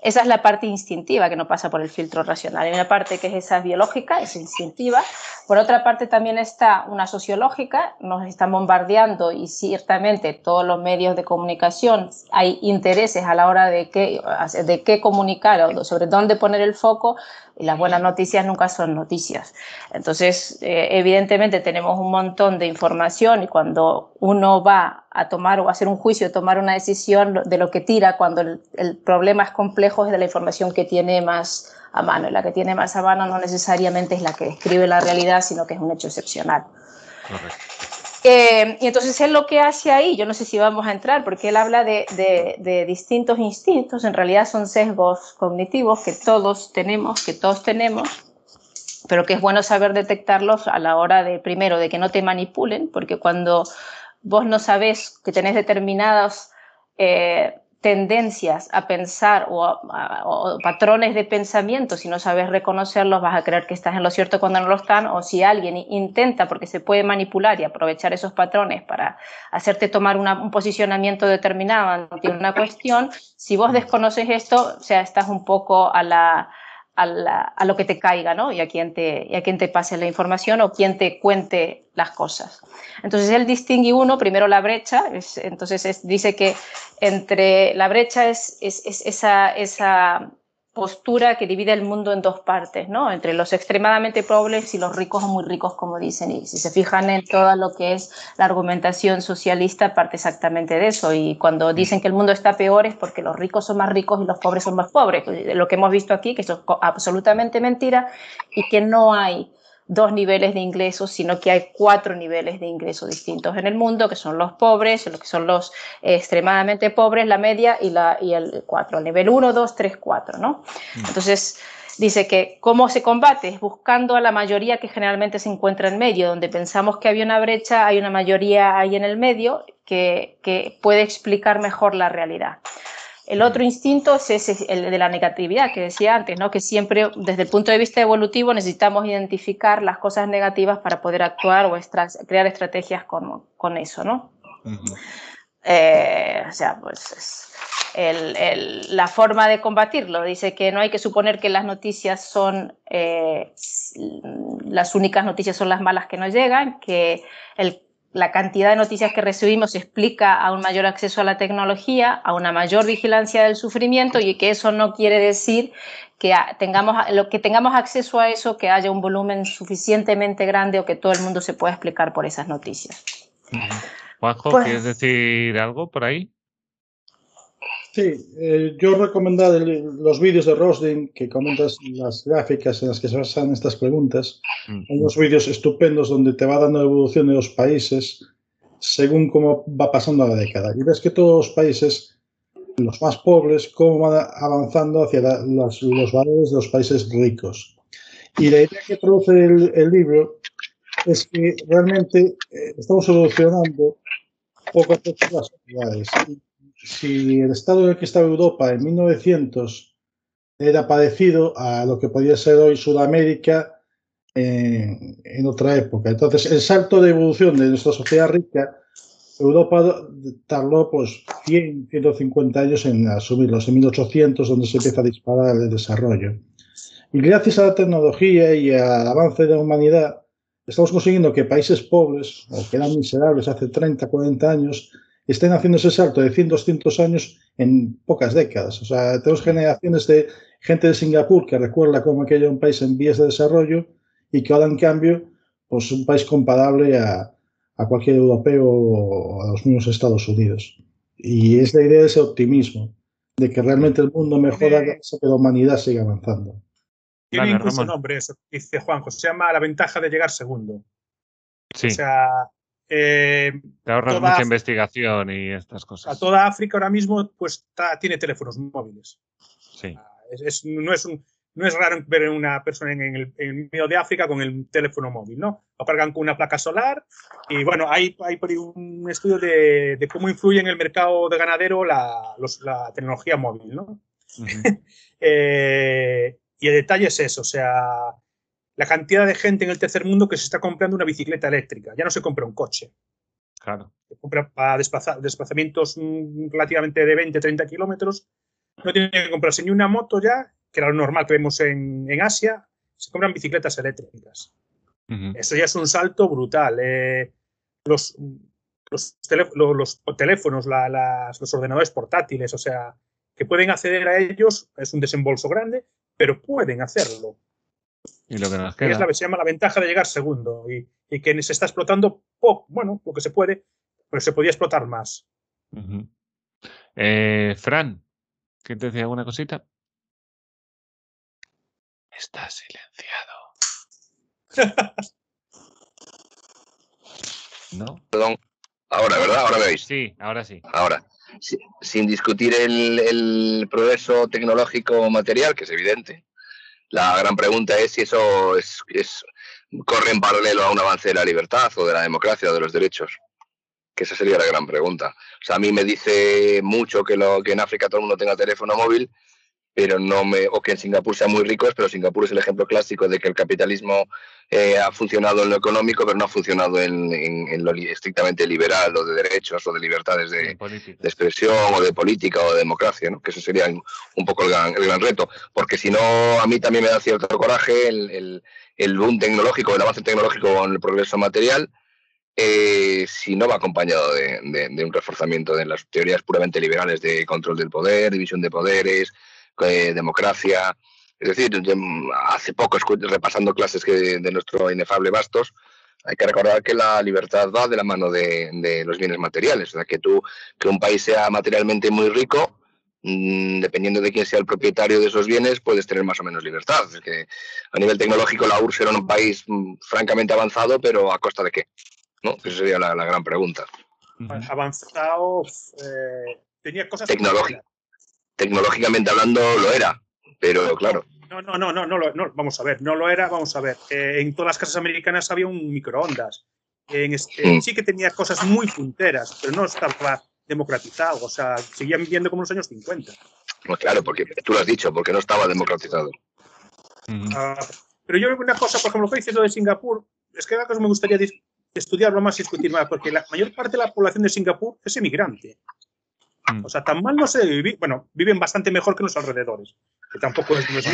Esa es la parte instintiva que no pasa por el filtro racional. Hay una parte que es esa biológica, es instintiva, Por otra parte, también está una sociológica, nos están bombardeando y ciertamente todos los medios de comunicación hay intereses a la hora de qué, de qué comunicar o sobre dónde poner el foco y las buenas noticias nunca son noticias. Entonces, eh, evidentemente tenemos un montón de información y cuando uno va a tomar o a hacer un juicio, tomar una decisión de lo que tira cuando el, el problema es complejo es de la información que tiene más a mano. Y la que tiene más a mano no necesariamente es la que describe la realidad, sino que es un hecho excepcional. Correcto. Eh, y entonces él lo que hace ahí, yo no sé si vamos a entrar, porque él habla de, de, distintos instintos, en realidad son sesgos cognitivos que todos tenemos, que todos tenemos, pero que es bueno saber detectarlos a la hora de, primero, de que no te manipulen, porque cuando vos no sabes que tenés determinados eh, tendencias a pensar o, patrones de pensamiento, si no sabes reconocerlos, vas a creer que estás en lo cierto cuando no lo están, o si alguien intenta, porque se puede manipular y aprovechar esos patrones para hacerte tomar un posicionamiento determinado ante una cuestión, si vos desconoces esto, o sea, estás un poco a la, a, lo que te caiga, ¿no? Y a quien te, y a quien te pase la información o quien te cuente las cosas. Entonces él distingue uno, primero la brecha, entonces dice que entre la brecha es, es, es esa, esa postura que divide el mundo en dos partes, ¿no? Entre los extremadamente pobres y los ricos o muy ricos, como dicen. Y si se fijan en todo lo que es la argumentación socialista, parte exactamente de eso. Y cuando dicen que el mundo está peor es porque los ricos son más ricos y los pobres son más pobres. Lo que hemos visto aquí, que eso es absolutamente mentira y que no hay dos niveles de ingresos, sino que hay cuatro niveles de ingresos distintos en el mundo, que son los pobres, los que son los extremadamente pobres, la media y, la, y el cuatro, el nivel 1, 2, 3, 4, ¿no? Mm. Entonces, dice que cómo se combate buscando a la mayoría que generalmente se encuentra en medio, donde pensamos que había una brecha, hay una mayoría ahí en el medio que, que puede explicar mejor la realidad. El otro instinto es el de la negatividad que decía antes, ¿no? que siempre desde el punto de vista evolutivo necesitamos identificar las cosas negativas para poder actuar o crear estrategias con, con eso. ¿no? Eh, o sea, pues la forma de combatirlo. Dice que no hay que suponer que las noticias son eh, las únicas noticias son las malas que nos llegan, que el la cantidad de noticias que recibimos explica a un mayor acceso a la tecnología, a una mayor vigilancia del sufrimiento y que eso no quiere decir que tengamos, lo que tengamos acceso a eso, que haya un volumen suficientemente grande o que todo el mundo se pueda explicar por esas noticias. Juanjo, pues ¿quieres decir algo por ahí? Sí, eh, yo recomendado los vídeos de Rosdin que comentas las gráficas en las que se basan estas preguntas. Hay unos vídeos estupendos donde te va dando la evolución de los países según cómo va pasando la década. Y ves que todos los países, los más pobres, cómo van avanzando hacia los, valores de los países ricos. Y la idea que produce el, libro es que realmente eh, estamos evolucionando poco a poco las sociedades si el estado en el que estaba Europa en 1900 era parecido a lo que podía ser hoy Sudamérica en, otra época. Entonces, el salto de evolución de nuestra sociedad rica, Europa tardó pues 100, 150 años en asumirlos, en 1800 donde se empieza a disparar el desarrollo. Y gracias a la tecnología y al avance de la humanidad, estamos consiguiendo que países pobres, o que eran miserables hace 30, 40 años, estén haciendo ese salto de 100, 200 años en pocas décadas. O sea, tenemos generaciones de gente de Singapur que recuerda como aquello un país en vías de desarrollo y que ahora, en cambio, pues un país comparable a, a cualquier europeo o a los mismos Estados Unidos. Y es la idea de ese optimismo, de que realmente el mundo mejora, que la humanidad sigue avanzando. Tiene incluso nombre eso, dice Juanjo, se llama la ventaja de llegar segundo. Sí. O sea, eh, Te ahorras mucha investigación y estas cosas. A toda África ahora mismo pues tiene teléfonos móviles. Sí. Ah, es, no, es un, no es raro ver una persona en el, medio de África con el teléfono móvil, ¿no? Lo cargan con una placa solar y bueno, hay, hay un estudio de, de, cómo influye en el mercado de ganadero la, la tecnología móvil, ¿no? eh, y el detalle es eso, o sea, la cantidad de gente en el tercer mundo que se está comprando una bicicleta eléctrica. Ya no se compra un coche. Claro. Se compra para desplazamientos mm, relativamente de 20, 30 kilómetros. No tiene que comprarse ni una moto ya, que era lo normal que vemos en, Asia. Se compran bicicletas eléctricas. Eso ya es un salto brutal. Eh, los, los, teléfonos, los ordenadores portátiles, o sea, que pueden acceder a ellos, es un desembolso grande, pero pueden hacerlo. Y lo que nos queda. es la, se llama la ventaja de llegar segundo y, que se está explotando poco, bueno, lo que se puede, pero se podía explotar más. Eh, Fran, ¿qué te decía alguna cosita? Está silenciado. ¿No? Perdón. Ahora, ¿verdad? Ahora me veis. Sí, ahora sí. Ahora. sin discutir el, progreso tecnológico material, que es evidente, la gran pregunta es si eso es, corre en paralelo a un avance de la libertad o de la democracia o de los derechos. Que esa sería la gran pregunta. O sea, a mí me dice mucho que, lo, que en África todo el mundo tenga teléfono móvil, pero no me, o que en Singapur sean muy ricos, pero Singapur es el ejemplo clásico de que el capitalismo eh, ha funcionado en lo económico, pero no ha funcionado en, lo estrictamente liberal o de derechos o de libertades de, expresión o de política o de democracia, ¿no? que ese sería un, poco el gran, el gran, reto, porque si no, a mí también me da cierto coraje el, el, boom tecnológico, el avance tecnológico con el progreso material, eh, si no va acompañado de, de, un reforzamiento de las teorías puramente liberales de control del poder, división de poderes, eh, democracia. Es decir, hace poco, repasando clases que de nuestro inefable Bastos, hay que recordar que la libertad va de la mano de, los bienes materiales. O sea, que tú, que un país sea materialmente muy rico, mm, dependiendo de quién sea el propietario de esos bienes, puedes tener más o menos libertad. Es que a nivel tecnológico la URSS era un país mm, francamente avanzado, pero ¿a costa de qué? ¿No? Esa sería la, gran pregunta. Avanzado, eh, tenía cosas tecnológicamente hablando lo era, pero claro. No, no, no, no, no, vamos a ver, no lo era, vamos a ver. Eh, en todas las casas americanas había un microondas. En este, mm. Sí que tenía cosas muy punteras, pero no estaba democratizado, o sea, seguían viviendo como en los años 50. Pues claro, porque tú lo has dicho, porque no estaba democratizado. Ah, pero yo una cosa, por ejemplo, lo que dices lo de Singapur, es que cosa me gustaría estudiarlo más y discutir más, porque la mayor parte de la población de Singapur es emigrante. Mm. O sea, tan mal no se vive. Bueno, viven bastante mejor que los alrededores, que tampoco es, mucho.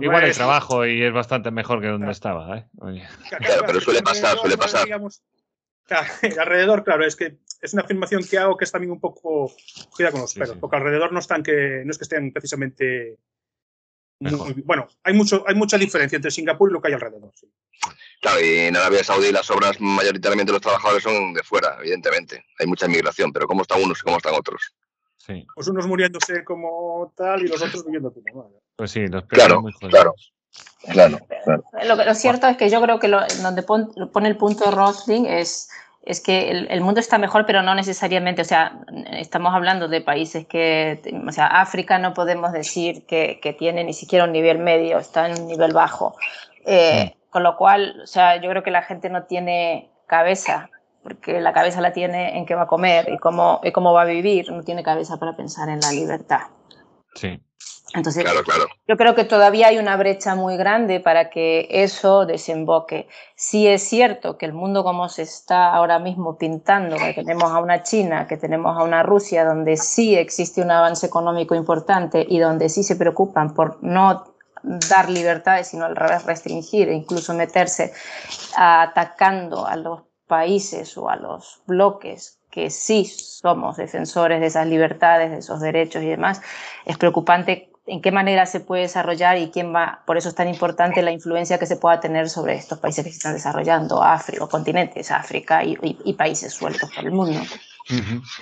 Igual el trabajo y es bastante mejor que donde estaba. ¿eh? Claro, pero suele pasar, suele pasar. el alrededor, claro, es que es una afirmación que hago que es también un poco cuida con los pelos, porque alrededor no están que no es que estén precisamente bueno, hay mucho, hay mucha diferencia entre Singapur y lo que hay alrededor. Claro, y en Arabia Saudí las obras mayoritariamente los trabajadores son de fuera, evidentemente. Hay mucha inmigración, pero ¿cómo están unos y cómo están otros? Pues unos muriéndose como tal y los otros viviendo como mal. Pues sí, los claro, muy claro. Claro, Lo, cierto es que yo creo que donde pone el punto Rosling es, es que el, mundo está mejor, pero no necesariamente, o sea, estamos hablando de países que, o sea, África no podemos decir que, que tiene ni siquiera un nivel medio, está en un nivel bajo. Eh, con lo cual, o sea, yo creo que la gente no tiene cabeza porque la cabeza la tiene en qué va a comer y cómo, y cómo va a vivir, no tiene cabeza para pensar en la libertad. Sí. Entonces, yo creo que todavía hay una brecha muy grande para que eso desemboque. Sí es cierto que el mundo como se está ahora mismo pintando, que tenemos a una China, que tenemos a una Rusia, donde sí existe un avance económico importante y donde sí se preocupan por no dar libertades, sino al revés restringir e incluso meterse atacando a los países o a los bloques que sí somos defensores de esas libertades, de esos derechos y demás, es preocupante en qué manera se puede desarrollar y quién va, por eso es tan importante la influencia que se pueda tener sobre estos países que se están desarrollando, África, continentes, África y, países sueltos por el mundo.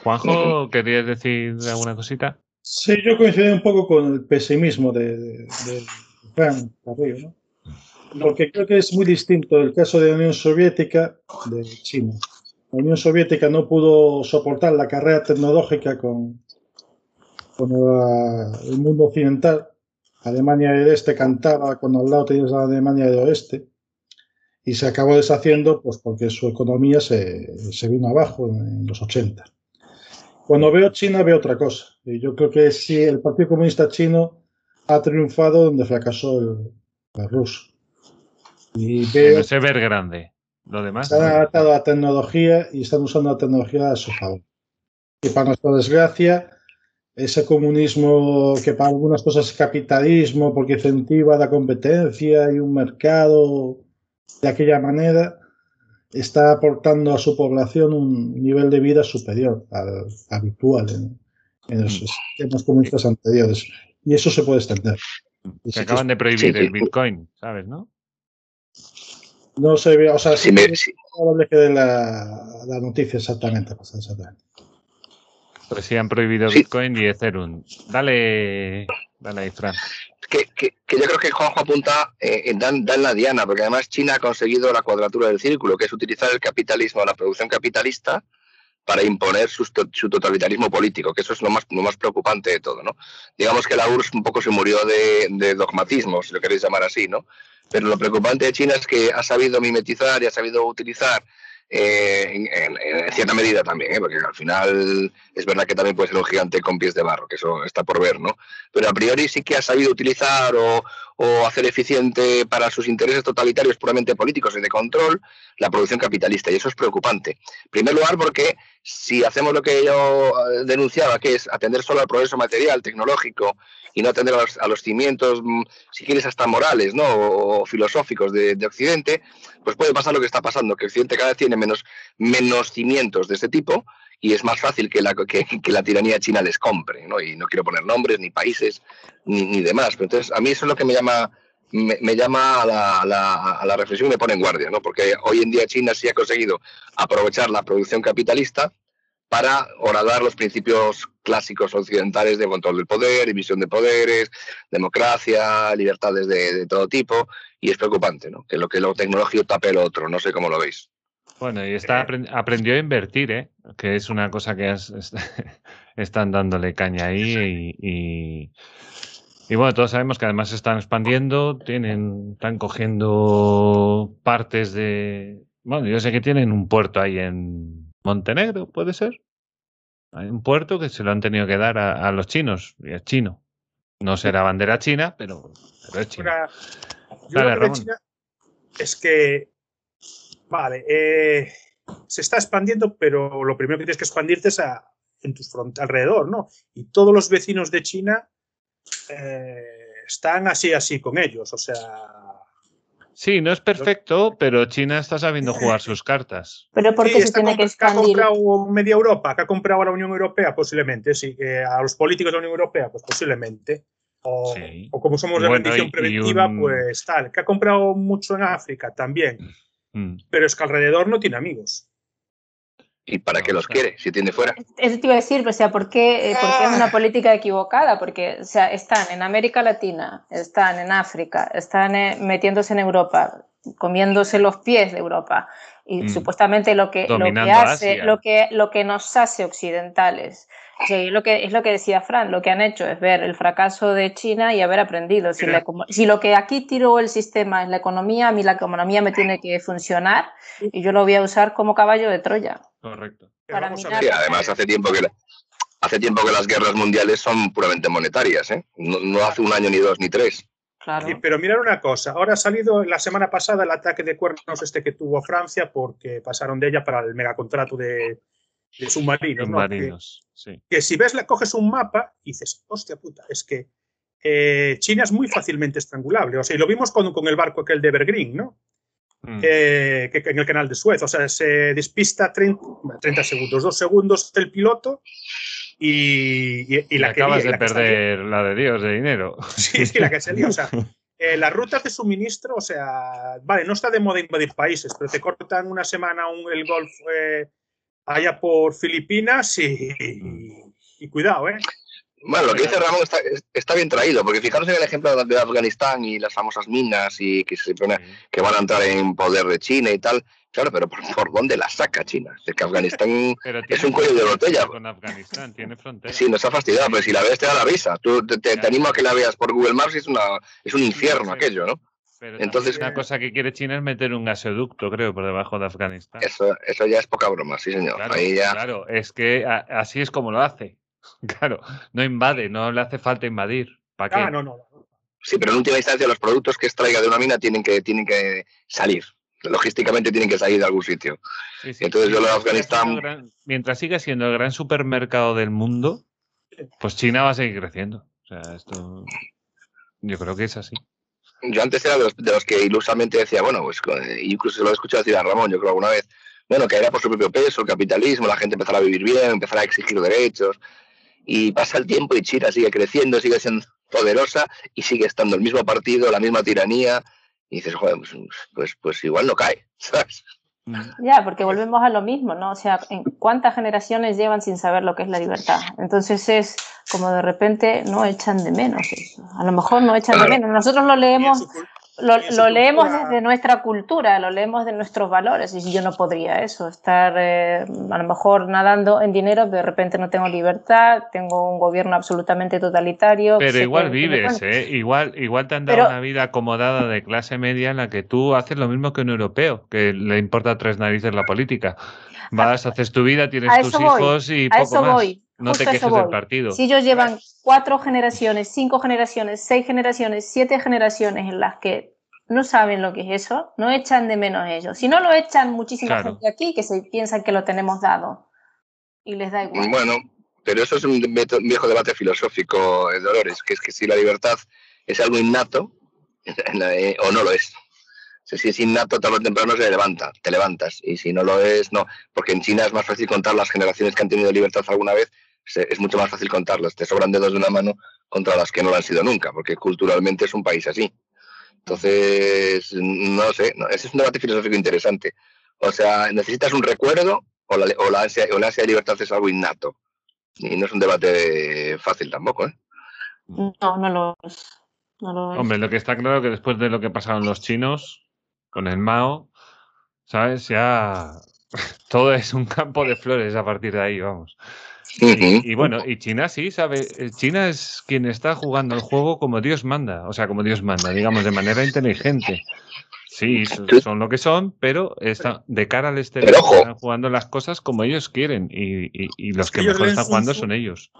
Juanjo, ¿querías decir alguna cosita? Sí, yo coincido un poco con el pesimismo de, de, de Fran ¿no? Porque creo que es muy distinto el caso de la Unión Soviética de China. La Unión Soviética no pudo soportar la carrera tecnológica con, el mundo occidental. Alemania del Este cantaba cuando al lado tenías la Alemania del Oeste y se acabó deshaciendo pues porque su economía se, se vino abajo en, los 80. Cuando veo China veo otra cosa. Y yo creo que sí, el Partido Comunista Chino ha triunfado donde fracasó el, el ruso. Y veo ese ver grande. Lo demás. Se han adaptado a la tecnología y están usando la tecnología a su favor. Y para nuestra desgracia, ese comunismo que para algunas cosas es capitalismo porque incentiva la competencia y un mercado de aquella manera está aportando a su población un nivel de vida superior al habitual en, los mm. sistemas comunistas anteriores. Y eso se puede extender. Se acaban de prohibir el Bitcoin, ¿sabes, no? No sé, o sea, sí, me, que de la, noticia exactamente, pues, exactamente. Pues sí han prohibido Bitcoin y Ethereum. Dale, dale ahí, Fran. Que, que, yo creo que Juanjo apunta eh, en dan, la diana, porque además China ha conseguido la cuadratura del círculo, que es utilizar el capitalismo, la producción capitalista, para imponer su, totalitarismo político, que eso es lo más, lo más preocupante de todo, ¿no? Digamos que la URSS un poco se murió de, de dogmatismo, si lo queréis llamar así, ¿no? Pero lo preocupante de China es que ha sabido mimetizar y ha sabido utilizar eh, en, cierta medida también, ¿eh? porque al final es verdad que también puede ser un gigante con pies de barro, que eso está por ver, ¿no? Pero a priori sí que ha sabido utilizar o, hacer eficiente para sus intereses totalitarios puramente políticos y de control la producción capitalista, y eso es preocupante. En primer lugar, porque si hacemos lo que yo eh, denunciaba, que es atender solo al progreso material, tecnológico, y no atender a los, cimientos, mm, si quieres, hasta morales ¿no? o, filosóficos de, Occidente, pues puede pasar lo que está pasando, que Occidente cada vez tiene menos, menos cimientos de este tipo y es más fácil que la, que, la tiranía china les compre, ¿no? Y no quiero poner nombres, ni países, ni, demás. Pero entonces, a mí eso es lo que me llama, me, llama a la, a, la, reflexión y me pone en guardia, ¿no? Porque hoy en día China sí ha conseguido aprovechar la producción capitalista para horadar los principios clásicos occidentales de control del poder, división de poderes, democracia, libertades de, todo tipo, y es preocupante, ¿no? Que lo que lo tecnológico tape lo otro, no sé cómo lo veis. Bueno, y está aprendió a invertir, ¿eh? que es una cosa que están dándole caña ahí y, y, bueno, todos sabemos que además están expandiendo, tienen, están cogiendo partes de... Bueno, yo sé que tienen un puerto ahí en Montenegro, ¿puede ser? Hay un puerto que se lo han tenido que dar a, los chinos, y es chino. No será bandera china, pero, es chino. Es que Vale, eh, se está expandiendo, pero lo primero que tienes que expandirte es a, en tus alrededor, ¿no? Y todos los vecinos de China eh, están así, así con ellos, o sea... Sí, no es perfecto, pero China está sabiendo jugar sus cartas. Pero ¿por qué se tiene que expandir? ha comprado media Europa, que ha comprado a la Unión Europea, posiblemente, sí. a los políticos de la Unión Europea, pues posiblemente. O, como somos de bendición preventiva, pues tal. Que ha comprado mucho en África también. Mm. Pero es que alrededor no tiene amigos. ¿Y para qué los quiere si tiene fuera? Eso te iba a decir, o sea, ¿por qué, eh, es una política equivocada? Porque o sea, están en América Latina, están en África, están eh, metiéndose en Europa, comiéndose los pies de Europa. Y mm. supuestamente lo que, lo que hace, lo que, lo que nos hace occidentales Sí, lo que, es lo que decía Fran, lo que han hecho es ver el fracaso de China y haber aprendido. Si, si, lo que aquí tiró el sistema es la economía, a mí la economía me tiene que funcionar y yo lo voy a usar como caballo de Troya. Correcto. Para además hace tiempo que hace tiempo que las guerras mundiales son puramente monetarias, ¿eh? no, hace un año ni dos ni tres. Claro. pero mirar una cosa, ahora ha salido la semana pasada el ataque de cuernos este que tuvo Francia porque pasaron de ella para el megacontrato de, de submarinos. que, si ves, le coges un mapa y dices, hostia puta, es que eh, China es muy fácilmente estrangulable. O sea, y lo vimos con, con el barco aquel de Evergreen, ¿no? Mm. Eh, que, en el canal de Suez. O sea, se despista 30, 30 segundos, dos segundos el piloto y, y, la que acabas de perder la de Dios de dinero. Sí, sí, la que se O sea, eh, las rutas de suministro, o sea, vale, no está de moda invadir países, pero te cortan una semana un, el Golf allá por Filipinas y, cuidado, ¿eh? Bueno, lo que dice Ramón está, bien traído, porque fijaros en el ejemplo de Afganistán y las famosas minas y que se supone que van a entrar en poder de China y tal. Claro, pero ¿por, dónde la saca China? Es que Afganistán es un cuello de botella. Con Afganistán, tiene frontera. Sí, nos ha fastidiado, pero si la ves te da la visa. Tú, te, animo a que la veas por Google Maps y es, una, es un infierno aquello, ¿no? Entonces, una cosa que quiere China es meter un gasoducto, creo, por debajo de Afganistán. Eso, eso ya es poca broma, sí, señor. Claro, es que así es como lo hace. Claro, no invade, no le hace falta invadir. ¿Para qué? Ah, no, no. Sí, pero en última instancia los productos que extraiga de una mina tienen que, tienen que salir. Logísticamente tienen que salir de algún sitio. Entonces yo lo de Afganistán... mientras siga siendo el gran supermercado del mundo, pues China va a seguir creciendo. O sea, esto... Yo creo que es así. Yo antes era de los, que ilusamente decía, bueno, pues incluso se lo he escuchado decir a Ramón, yo creo alguna vez, bueno, que era por su propio peso, el capitalismo, la gente empezará a vivir bien, empezará a exigir derechos, y pasa el tiempo y China sigue creciendo, sigue siendo poderosa y sigue estando el mismo partido, la misma tiranía, y dices, joder, pues, pues, pues igual no cae, ¿sabes? Ya, porque volvemos a lo mismo, ¿no? O sea, ¿cuántas generaciones llevan sin saber lo que es la libertad? Entonces es como de repente no echan de menos eso. A lo mejor no echan de menos. Nosotros lo leemos lo, leemos desde nuestra cultura, lo leemos de nuestros valores. Y yo no podría eso, estar eh, a lo mejor nadando en dinero, de repente no tengo libertad, tengo un gobierno absolutamente totalitario. Pero igual vives, ¿eh? Igual, igual te han dado una vida acomodada de clase media en la que tú haces lo mismo que un europeo, que le importa tres narices la política. Vas, haces tu vida, tienes tus hijos y poco más. No te quejes del partido. Si ellos llevan cuatro generaciones, cinco generaciones, seis generaciones, siete generaciones en las que no saben lo que es eso, no echan de menos ellos. Si no lo echan muchísima gente aquí que se piensan que lo tenemos dado y les da igual. Bueno, pero eso es un viejo debate filosófico, eh, Dolores, que es que si la libertad es algo innato eh, o no lo es. Si es innato, tarde o temprano se levanta, te levantas. Y si no lo es, no. Porque en China es más fácil contar las generaciones que han tenido libertad alguna vez es mucho más fácil contarlas. Te sobran dedos de una mano contra las que no lo han sido nunca, porque culturalmente es un país así. Entonces, no sé, ese es un debate filosófico interesante. O sea, necesitas un recuerdo o la, o la, ansia, o la ansia de libertad es algo innato. Y no es un debate fácil tampoco, ¿eh? No, no lo es. Hombre, lo que está claro es que después de lo que pasaron los chinos con el Mao, ¿sabes? Ya todo es un campo de flores a partir de ahí, vamos y, bueno, y China sí sabe, eh, China es quien está jugando el juego como Dios manda, o sea, como Dios manda, digamos, de manera inteligente. Sí, son lo que son, pero está, de cara al exterior están jugando las cosas como ellos quieren y, los que, mejor están jugando son ellos.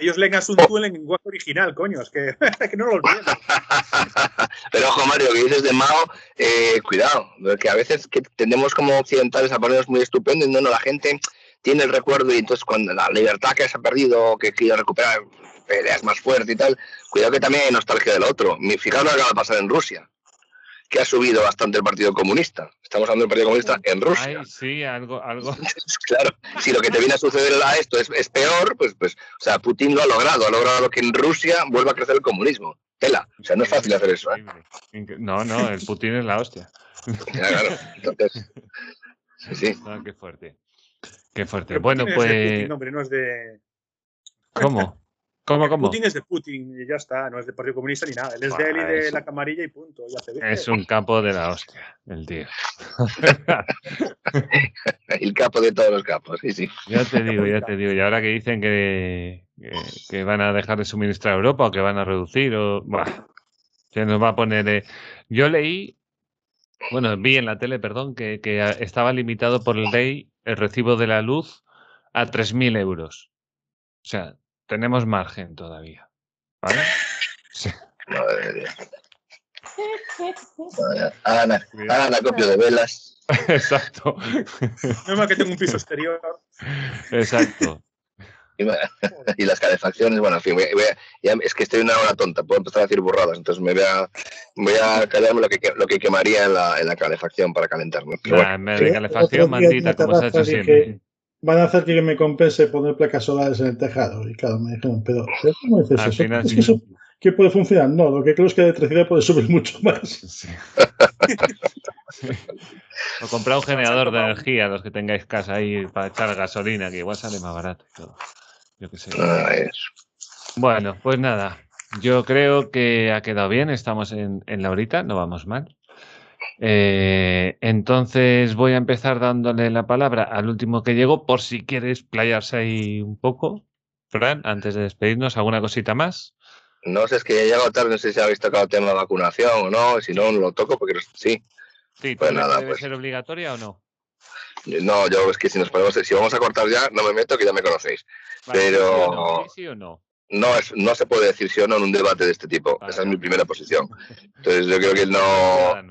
Ellos leen a Sun Tzu en lenguaje original, coño, es que, no lo olviden. Pero ojo, Mario, que dices de Mao, eh, cuidado, porque a veces que tenemos como occidentales a ponernos muy estupendos, no, no, la gente tiene el recuerdo y entonces cuando la libertad que se ha perdido, que quiere recuperar, peleas más fuerte y tal, cuidado que también hay nostalgia del otro. Fijaros lo que acaba de pasar en Rusia, que ha subido bastante el Partido Comunista. Estamos hablando del Partido Comunista en Rusia. Ay, sí, algo, algo. claro, si lo que te viene a suceder a esto es, es, peor, pues, pues, o sea, Putin lo ha logrado, ha logrado que en Rusia vuelva a crecer el comunismo. Tela, o sea, no es fácil hacer eso. ¿eh? No, no, el Putin es la hostia. claro, entonces, sí, sí. Ah, qué fuerte. Qué fuerte. bueno, pues. Putin, hombre, no es de. ¿Cómo? ¿Cómo, cómo? Putin es de Putin y ya está, no es del Partido Comunista ni nada. Él es de él y de la camarilla y punto. Ya se Es un campo de la hostia, el tío. el capo de todos los capos, sí, sí. Ya te digo, ya te digo. Y ahora que dicen que, que, van a dejar de suministrar a Europa o que van a reducir, o. Bah, se nos va a poner. Eh, yo leí bueno, vi en la tele, perdón, que, estaba limitado por ley el recibo de la luz a 3.000 euros. O sea, tenemos margen todavía. ¿Vale? Sí. Hagan, hagan acopio de velas. Exacto. No más que tengo un piso exterior. Exacto. y las calefacciones, bueno, en fin, es que estoy en una hora tonta, puedo empezar a decir burradas, entonces me voy a, voy a callarme lo que, lo que quemaría en la, en la calefacción para calentarme. calefacción, maldita, como se ha hecho siempre. Van a hacer que me compense poner placas solares en el tejado. Y claro, me dijeron, pero ¿cómo dices eso? Final, ¿Es que eso ¿Qué puede funcionar? No, lo que creo es que la electricidad puede subir mucho más. O comprar un generador de energía, los que tengáis casa ahí para echar gasolina, que igual sale más barato. Todo. Yo qué sé. Bueno, pues nada. Yo creo que ha quedado bien. Estamos en, la horita, no vamos mal. Eh, entonces voy a empezar dándole la palabra al último que llegó, por si quieres playarse ahí un poco. Fran, antes de despedirnos, ¿alguna cosita más? No sé, es que he llegado tarde, no sé si habéis tocado el tema de vacunación o no, si no, lo toco porque sí. Sí, pues nada, ¿debe pues. ser obligatoria o no? No, yo es que si nos ponemos, si vamos a cortar ya, no me meto, que ya me conocéis. Pero. ¿Sí o no? No, es, no se puede decir sí o no en un debate de este tipo. Esa es mi primera posición. Entonces yo creo que no.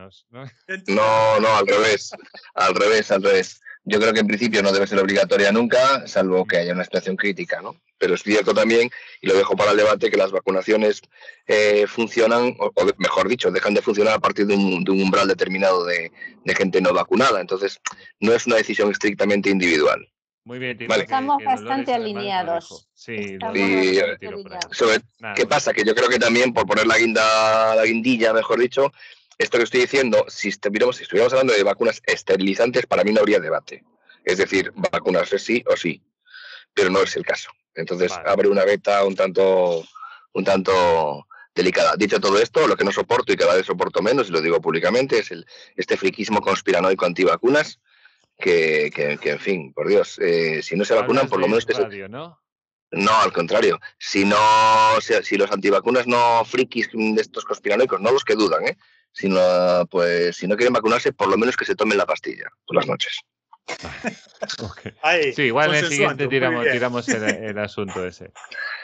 No, no, al revés. Al revés, al revés. Yo creo que en principio no debe ser obligatoria nunca, salvo que haya una situación crítica, ¿no? Pero es cierto también, y lo dejo para el debate, que las vacunaciones eh, funcionan, o, mejor dicho, dejan de funcionar a partir de un, umbral determinado de, gente no vacunada. Entonces, no es una decisión estrictamente individual. Muy bien, estamos bastante alineados. Sí, ¿Qué pasa? Que yo creo que también, por poner la guinda, la guindilla, mejor dicho, esto que estoy diciendo, si estuviéramos, si estuviéramos hablando de vacunas esterilizantes, para mí no habría debate. Es decir, vacunarse sí o sí, pero no es el caso. Entonces abre una beta un tanto, un tanto delicada. Dicho todo esto, lo que no soporto y cada vez soporto menos, y lo digo públicamente, es el, este friquismo conspiranoico antivacunas, que, que, que en fin, por Dios, eh, si no se vacunan, por lo menos se... ¿no? No, al contrario. Si no, si los antivacunas no frikis de estos conspiranoicos, no los que dudan, ¿eh? Sino pues si no quieren vacunarse, por lo menos que se tomen la pastilla por las noches. sí, igual en el siguiente tiramos, tiramos el, asunto ese.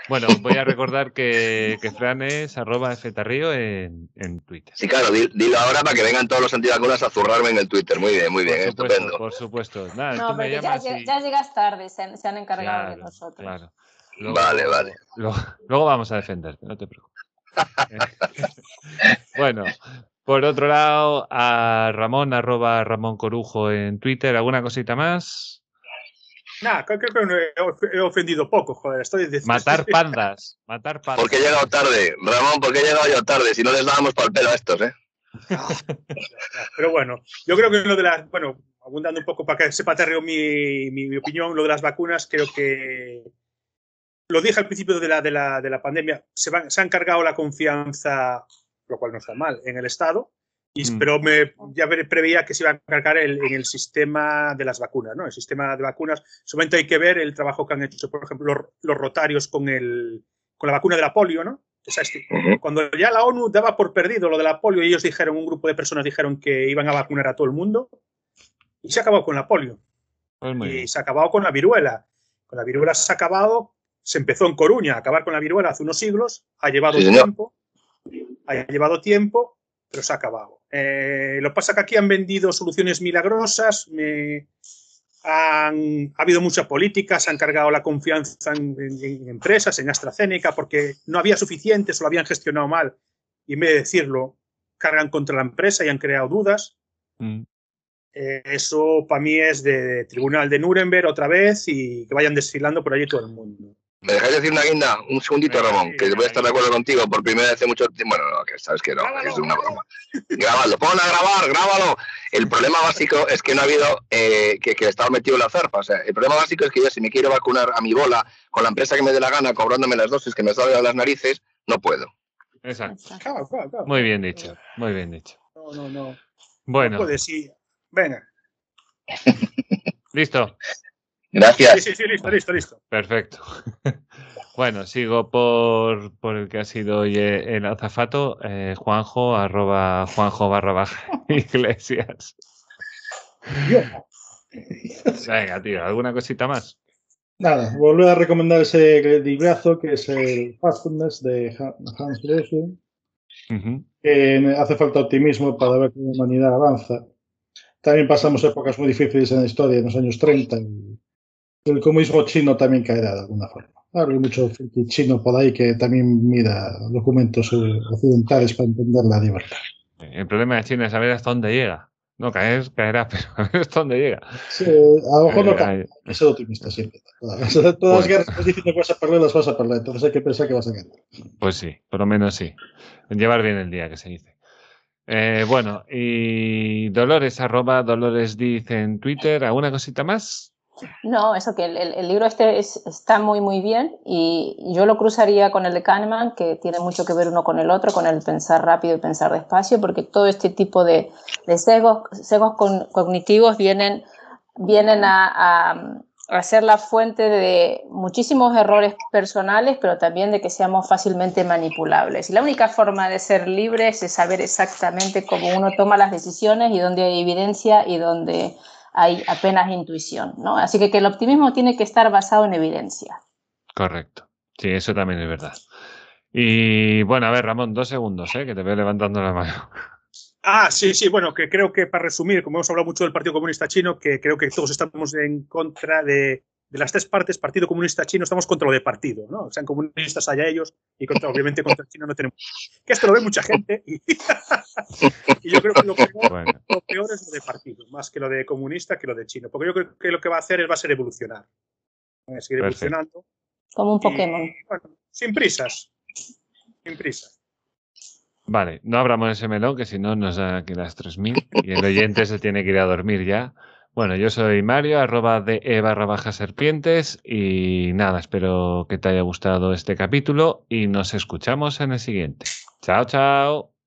Bueno, voy a recordar que, que Fran es arroba ftarrío en, en Twitter. Sí, claro, dilo ahora para que vengan todos los antivacunas a zurrarme en el Twitter. Muy bien, muy bien, estupendo. Por supuesto. Nada, no, porque ya, ya, llegas tarde, se han, encargado de nosotros. Claro. vale, vale. Luego, vamos a defenderte, no te preocupes. bueno, por otro lado, a Ramón, arroba Ramón Corujo en Twitter, ¿alguna cosita más? Nada, creo que he ofendido poco, joder. Estoy Matar pandas, matar pandas. Porque he llegado tarde, Ramón, porque he llegado yo tarde, si no les dábamos para el pelo a estos, ¿eh? Pero bueno, yo creo que lo de las, bueno, abundando un poco para que sepa Terreo mi, mi, opinión, lo de las vacunas, creo que lo dije al principio de la, de la, de la pandemia, se, van, se han cargado la confianza lo cual no está mal, en el Estado, y, mm. pero me, ya preveía que se iba a cargar el, en el sistema de las vacunas, ¿no? El sistema de vacunas, solamente hay que ver el trabajo que han hecho, por ejemplo, los, los rotarios con, el, con la vacuna de la polio, ¿no? Cuando ya la ONU daba por perdido lo de la polio, ellos dijeron, un grupo de personas dijeron que iban a vacunar a todo el mundo, y se acabado con la polio. Pues y se ha acabado con la viruela. Con la viruela se ha acabado, se empezó en Coruña a acabar con la viruela hace unos siglos, ha llevado tiempo ha llevado tiempo, pero se ha acabado. Eh, lo que pasa es que aquí han vendido soluciones milagrosas, ha habido mucha política, se han cargado la confianza en, empresas, en AstraZeneca, porque no había suficientes o lo habían gestionado mal. Y en vez de decirlo, cargan contra la empresa y han creado dudas. Mm. Eh, eso para mí es de tribunal de Nuremberg otra vez y que vayan desfilando por allí todo el mundo. ¿Me dejáis decir una guinda? Un segundito, Ramón, que voy a estar de acuerdo contigo por primera vez hace mucho tiempo. Bueno, no, que sabes que no, es una broma. Grábalo, pon a grabar, grábalo. El problema básico es que no ha habido eh, que, que el Estado metido la zarpa. O sea, el problema básico es que yo, si me quiero vacunar a mi bola con la empresa que me dé la gana, cobrándome las dosis que me salgan a las narices, no puedo. Exacto. Muy bien dicho, muy bien dicho. No, no, no. Bueno. No puede, sí. Venga. Listo. Gracias. Sí, sí, sí, listo, listo, listo. Perfecto. Bueno, sigo por, por el que ha sido hoy el azafato, eh, Juanjo, arroba Juanjo barra baja iglesias. Venga, tío, ¿alguna cosita más? Nada, volver a recomendar ese librazo que es el Fastness de Hans Rosling. que hace falta optimismo para ver cómo la humanidad avanza. También pasamos épocas muy difíciles en la historia, en los años 30, y el comunismo chino también caerá de alguna forma. hay mucho chino por ahí que también mira documentos occidentales para entender la libertad. El problema de China es saber hasta dónde llega. No caer, caerá, pero hasta dónde llega. Sí, a lo mejor no cae. Es ser optimista siempre. Todas, las guerras que dicen que vas a perder, las vas a perder. Entonces hay que pensar que vas a ganar. Pues sí, por lo menos sí. Llevar bien el día, que se dice. Eh, bueno, y Dolores, arroba Dolores dice en Twitter, ¿alguna cosita más? No, eso que el, libro este está muy, muy bien y yo lo cruzaría con el de Kahneman, que tiene mucho que ver uno con el otro, con el pensar rápido y pensar despacio, porque todo este tipo de, de sesgos, cognitivos vienen, vienen a, a, ser la fuente de muchísimos errores personales, pero también de que seamos fácilmente manipulables. Y la única forma de ser libres es saber exactamente cómo uno toma las decisiones y dónde hay evidencia y dónde hay apenas intuición, ¿no? Así que, que el optimismo tiene que estar basado en evidencia. Correcto. Sí, eso también es verdad. Y bueno, a ver, Ramón, dos segundos, ¿eh? que te veo levantando la mano. Ah, sí, sí, bueno, que creo que para resumir, como hemos hablado mucho del Partido Comunista Chino, que creo que todos estamos en contra de, de las tres partes, Partido Comunista Chino, estamos contra lo de partido, ¿no? Sean comunistas allá ellos y contra, obviamente contra el chino no tenemos. Que esto lo ve mucha gente y, yo creo que lo peor, es lo de partido, más que lo de comunista que lo de chino, porque yo creo que lo que va a hacer es va a ser evolucionar. Va a seguir evolucionando. Como un Pokémon. sin prisas. Sin prisas. Vale, no abramos ese melón que si no nos da aquí las 3.000 y el oyente se tiene que ir a dormir ya. Bueno, yo soy Mario, arroba de e barra baja serpientes y nada, espero que te haya gustado este capítulo y nos escuchamos en el siguiente. Chao, chao.